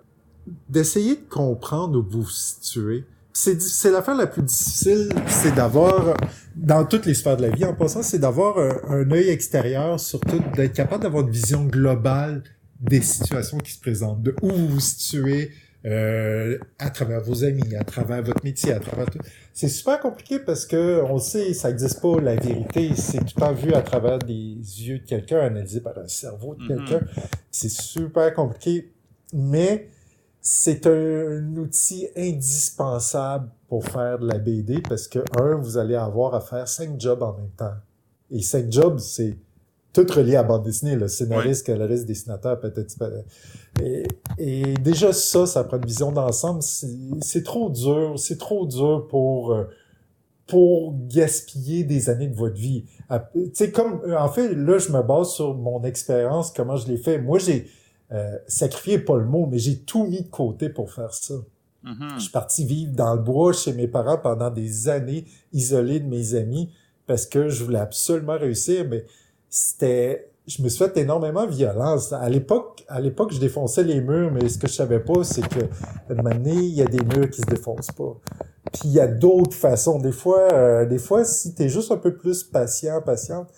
d'essayer de comprendre où vous vous situez. C'est l'affaire la plus difficile, c'est d'avoir, dans toutes les sphères de la vie, en passant, c'est d'avoir un, un œil extérieur, surtout d'être capable d'avoir une vision globale des situations qui se présentent, de où vous vous situez, euh, à travers vos amis, à travers votre métier, à travers tout. C'est super compliqué parce que on sait, ça n'existe pas la vérité. C'est tout le temps vu à travers des yeux de quelqu'un, analysé par un cerveau de
Mhm.
quelqu'un. C'est super compliqué, mais c'est un outil indispensable pour faire de la BD parce que, un, vous allez avoir à faire cinq jobs en même temps. Et cinq jobs, c'est tout relié à bande dessinée, le scénariste, coloriste, dessinateur, patata. Et, et déjà ça, ça prend une vision d'ensemble. C'est c'est trop dur, c'est trop dur pour euh, pour gaspiller des années de votre vie. Sais, comme euh, en fait, là, je me base sur mon expérience, comment je l'ai fait. Moi, j'ai euh, sacrifié pas le mot, mais j'ai tout mis de côté pour faire ça.
Mhm.
Je suis parti vivre dans le bois chez mes parents pendant des années, isolé de mes amis, parce que je voulais absolument réussir, mais c'était, je me suis fait énormément violence. À l'époque, à l'époque, je défonçais les murs, mais ce que je savais pas, c'est que, à un moment donné, il y a des murs qui se défoncent pas. Puis il y a d'autres façons. Des fois, euh, des fois, si t'es juste un peu plus patient, patiente,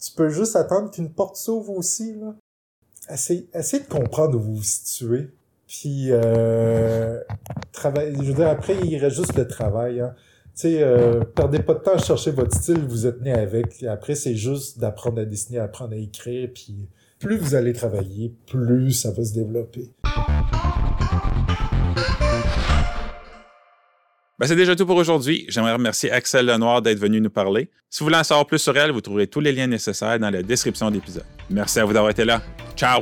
tu peux juste attendre qu'une porte s'ouvre aussi, là. Essayez, essayez de comprendre où vous vous situez. Puis, euh, travail, je veux dire, après, il reste juste le travail. Hein. Sais, euh, perdez pas de temps à chercher votre style, vous êtes né avec. Après, c'est juste d'apprendre à dessiner, apprendre à écrire. Puis, plus vous allez travailler, plus ça va se développer.
Ben, c'est déjà tout pour aujourd'hui. J'aimerais remercier Axel Lenoir d'être venu nous parler. Si vous voulez en savoir plus sur elle, vous trouverez tous les liens nécessaires dans la description de l'épisode. Merci à vous d'avoir été là. Ciao!